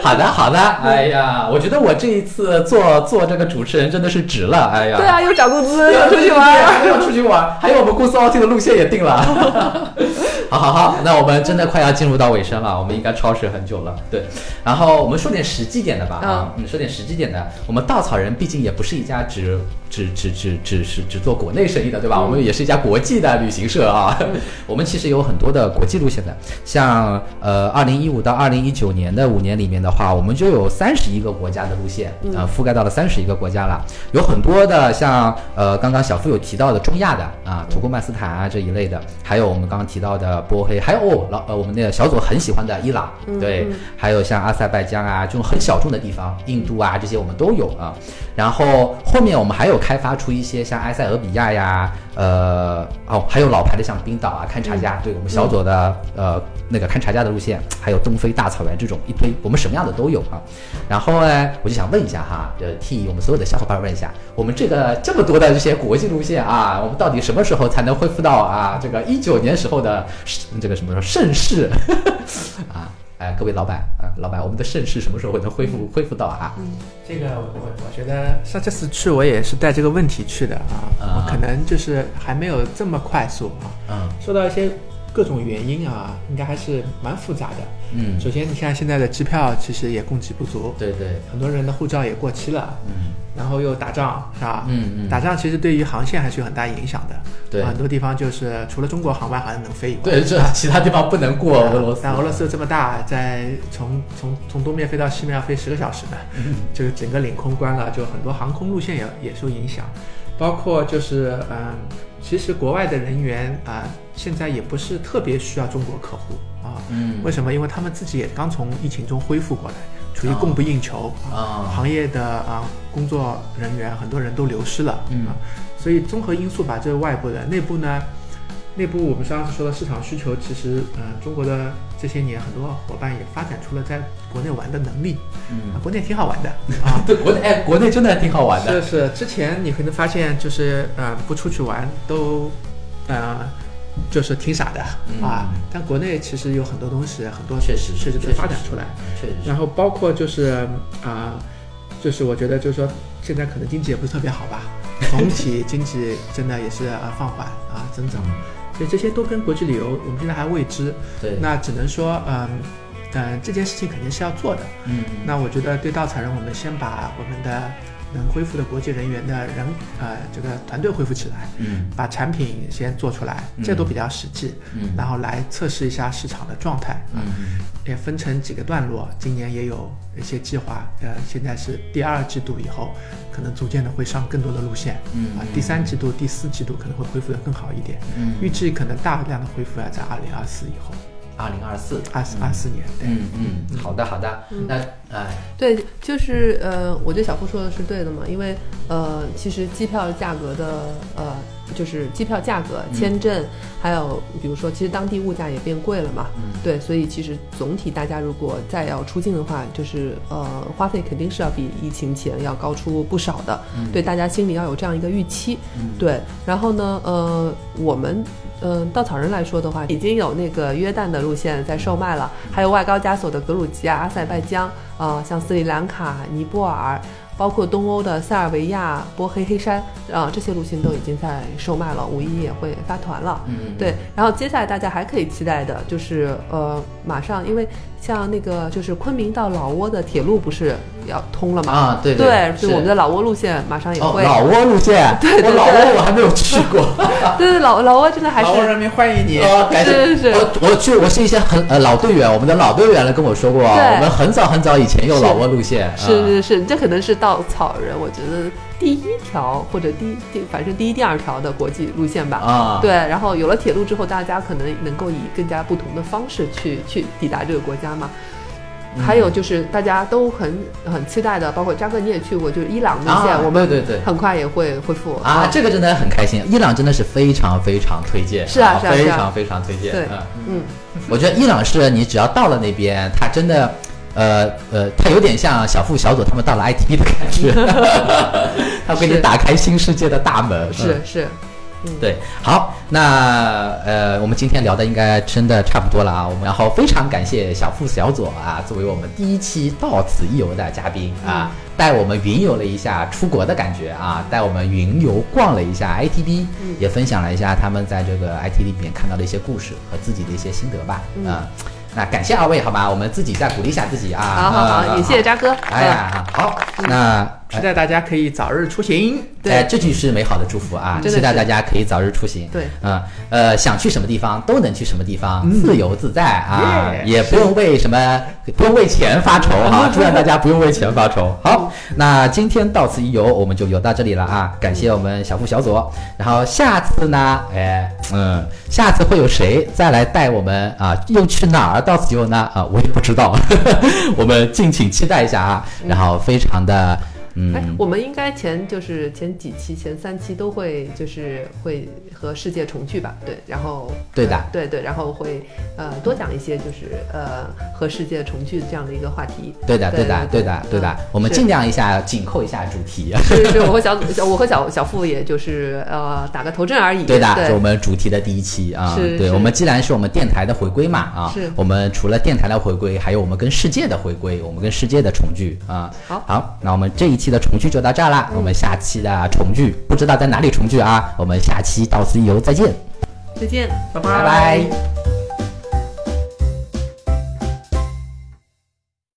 好的好的，哎呀，我觉得我这一次做做这个主持人真的是值了，哎呀，对啊，又涨工资，又出去玩。还有出去玩，还有我们公司奥 T 的路线也定了。好好好，那我们真的快要进入到尾声了，我们应该超时很久了。对，然后我们说点实际点的吧啊，嗯，说点实际点的。我们稻草人毕竟也不是一家只只只只只是只做国内生意的，对吧？我们也是一家国际的旅行社啊。我们其实有很多的国际路线的，像呃，二零一五到二零一九年的五年里面的话，我们就有三十一个国家的路线，呃，覆盖到了三十一个国家了。有很多的像呃，刚刚小付有提到的中亚的啊，土库曼斯坦啊这一类的，还有我们刚刚提到的波黑，还有哦老呃我们那个小左很喜欢的伊朗，对，还有像阿塞拜疆啊这种很小众的地方，印度啊这些我们都有啊。然后后面我们还有开发出一些像埃塞俄比亚呀，呃，哦，还有老牌的像冰岛啊、勘察加，对我们小左的呃那个勘察加的路线，还有东非大草原这种一堆，我们什么样的都有啊。然后呢，我就想问一下哈，呃，替我们所有的小伙伴问一下，我们这个这么多的这些国际路线啊，我们到底什么时候才能恢复到啊这个一九年时候的这个什么说盛世 啊？哎，各位老板啊，老板，我们的盛世什么时候能恢复恢复到啊？嗯。这个我我我觉得上这次去我也是带这个问题去的啊，嗯我可能就是还没有这么快速啊，嗯。受到一些各种原因啊，应该还是蛮复杂的。嗯，首先，你看现在的机票其实也供给不足，对对，很多人的护照也过期了，嗯。然后又打仗，是吧？嗯嗯。打仗其实对于航线还是有很大影响的。对。很多地方就是除了中国航班好像能飞以外，对，这其他地方不能过俄罗斯，但俄罗斯这么大，在从从从东面飞到西面要飞十个小时呢，嗯。这个整个领空关了，就很多航空路线也也受影响，包括就是嗯，其实国外的人员啊、现在也不是特别需要中国客户啊，嗯。为什么？因为他们自己也刚从疫情中恢复过来，处于供不应求啊行业的啊工作人员很多人都流失了，嗯。啊，所以综合因素把这是外部的内部呢，内部我们上次说的市场需求，其实嗯、呃中国的这些年很多伙伴也发展出了在国内玩的能力，嗯啊，国内挺好玩的 啊。对，国内哎，国内真的挺好玩的。是是，之前你可能发现就是呃不出去玩都呃就是挺傻的、嗯啊，但国内其实有很多东西，很多确实确实在确实是发展出来。确实是然后包括就是啊、就是我觉得就是说现在可能经济也不是特别好吧，总体经济真的也是呃放缓啊增长，所以这些都跟国际旅游我们现在还未知，对，那只能说嗯嗯这件事情肯定是要做的。嗯那我觉得对稻草人，我们先把我们的能恢复的国际人员的人呃这个团队恢复起来，嗯把产品先做出来，这都比较实际，嗯然后来测试一下市场的状态啊。嗯也分成几个段落，今年也有一些计划。呃，现在是第二季度以后，可能逐渐的会上更多的路线。嗯啊，第三季度、第四季度可能会恢复的更好一点。嗯预计可能大量的恢复要在二零二四以后，二零二四，二四二四年。对，嗯嗯，好的好的，那哎对，就是呃，我觉得小付说的是对的嘛，因为呃，其实机票价格的呃，就是机票价格、签证，还有比如说，其实当地物价也变贵了嘛，嗯。对，所以其实总体大家如果再要出境的话，就是呃，花费肯定是要比疫情前要高出不少的，对，大家心里要有这样一个预期，对，然后呢，呃，我们。嗯，稻草人来说的话，已经有那个约旦的路线在售卖了，还有外高加索的格鲁吉亚、阿塞拜疆，啊、像斯里兰卡、尼泊尔，包括东欧的塞尔维亚、波黑、黑山，啊、这些路线都已经在售卖了，五一也会发团了。嗯对，然后接下来大家还可以期待的就是，呃，马上因为像那个就是昆明到老挝的铁路不是要通了吗？啊对对，是就我们的老挝路线马上也哦会。老挝路线，对对我老挝我还没有去过。对对，老老挝真的还是老挝人民欢迎你。哦，感谢是是我我去，我是一些很呃老队员，我们的老队员来跟我说过，我们很早很早以前有老挝路线，是啊是是，这可能是稻草人，我觉得第一条或者第第反正第一第二条的国际路线吧。啊，对，然后有了铁路之后，大家可能能够以更加不同的方式去去抵达这个国家嘛。还有就是大家都很很期待的，包括扎哥你也去过，就是伊朗路线，啊我们对对对。很快也会恢复啊，这个真的很开心，伊朗真的是非常非常推荐，是啊是啊非常非常推荐，对嗯嗯，我觉得伊朗是你只要到了那边，它真的，呃呃，它有点像小付小左他们到了 ITB 的感觉，它给你打开新世界的大门。嗯是是，对，好，那呃，我们今天聊的应该真的差不多了啊。我们然后非常感谢小付小左啊，作为我们第一期到此一游的嘉宾啊，带我们云游了一下出国的感觉啊，带我们云游逛了一下 ITB，、也分享了一下他们在这个 ITB 里面看到的一些故事和自己的一些心得吧。啊，那感谢二位，好吧，我们自己再鼓励一下自己啊。好好好，嗯也谢谢扎哥。哎呀，好，那期待大家可以早日出行。对哎，这句是美好的祝福啊！期待大家可以早日出行。对，嗯，呃，想去什么地方都能去什么地方，自由自在啊，耶也不用为什么不用为钱发愁哈，祝愿大家不用为钱发愁。好，那今天到此一游，我们就游到这里了啊！感谢我们小付小左，然后下次呢，哎，嗯，下次会有谁再来带我们啊？又去哪儿到此游呢？啊，我也不知道，我们敬请期待一下啊！然后非常的。嗯，哎，我们应该前就是前几期、前三期都会就是会和世界重聚吧？对，然后对的对对，然后会呃多讲一些就是呃和世界重聚这样的一个话题。对的，对的，对对的，对的嗯，我们尽量一下紧扣一下主题。是是，我和小小我和小小付也就是呃打个头阵而已。对的，是我们主题的第一期啊。对，是是我们既然是我们电台的回归嘛啊是，我们除了电台的回归，还有我们跟世界的回归，我们跟世界的重聚啊。好好，那我们这一期的重聚就到这儿啦，我们下期的重聚不知道在哪里重聚啊，我们下期到此一游再见，再见。拜拜拜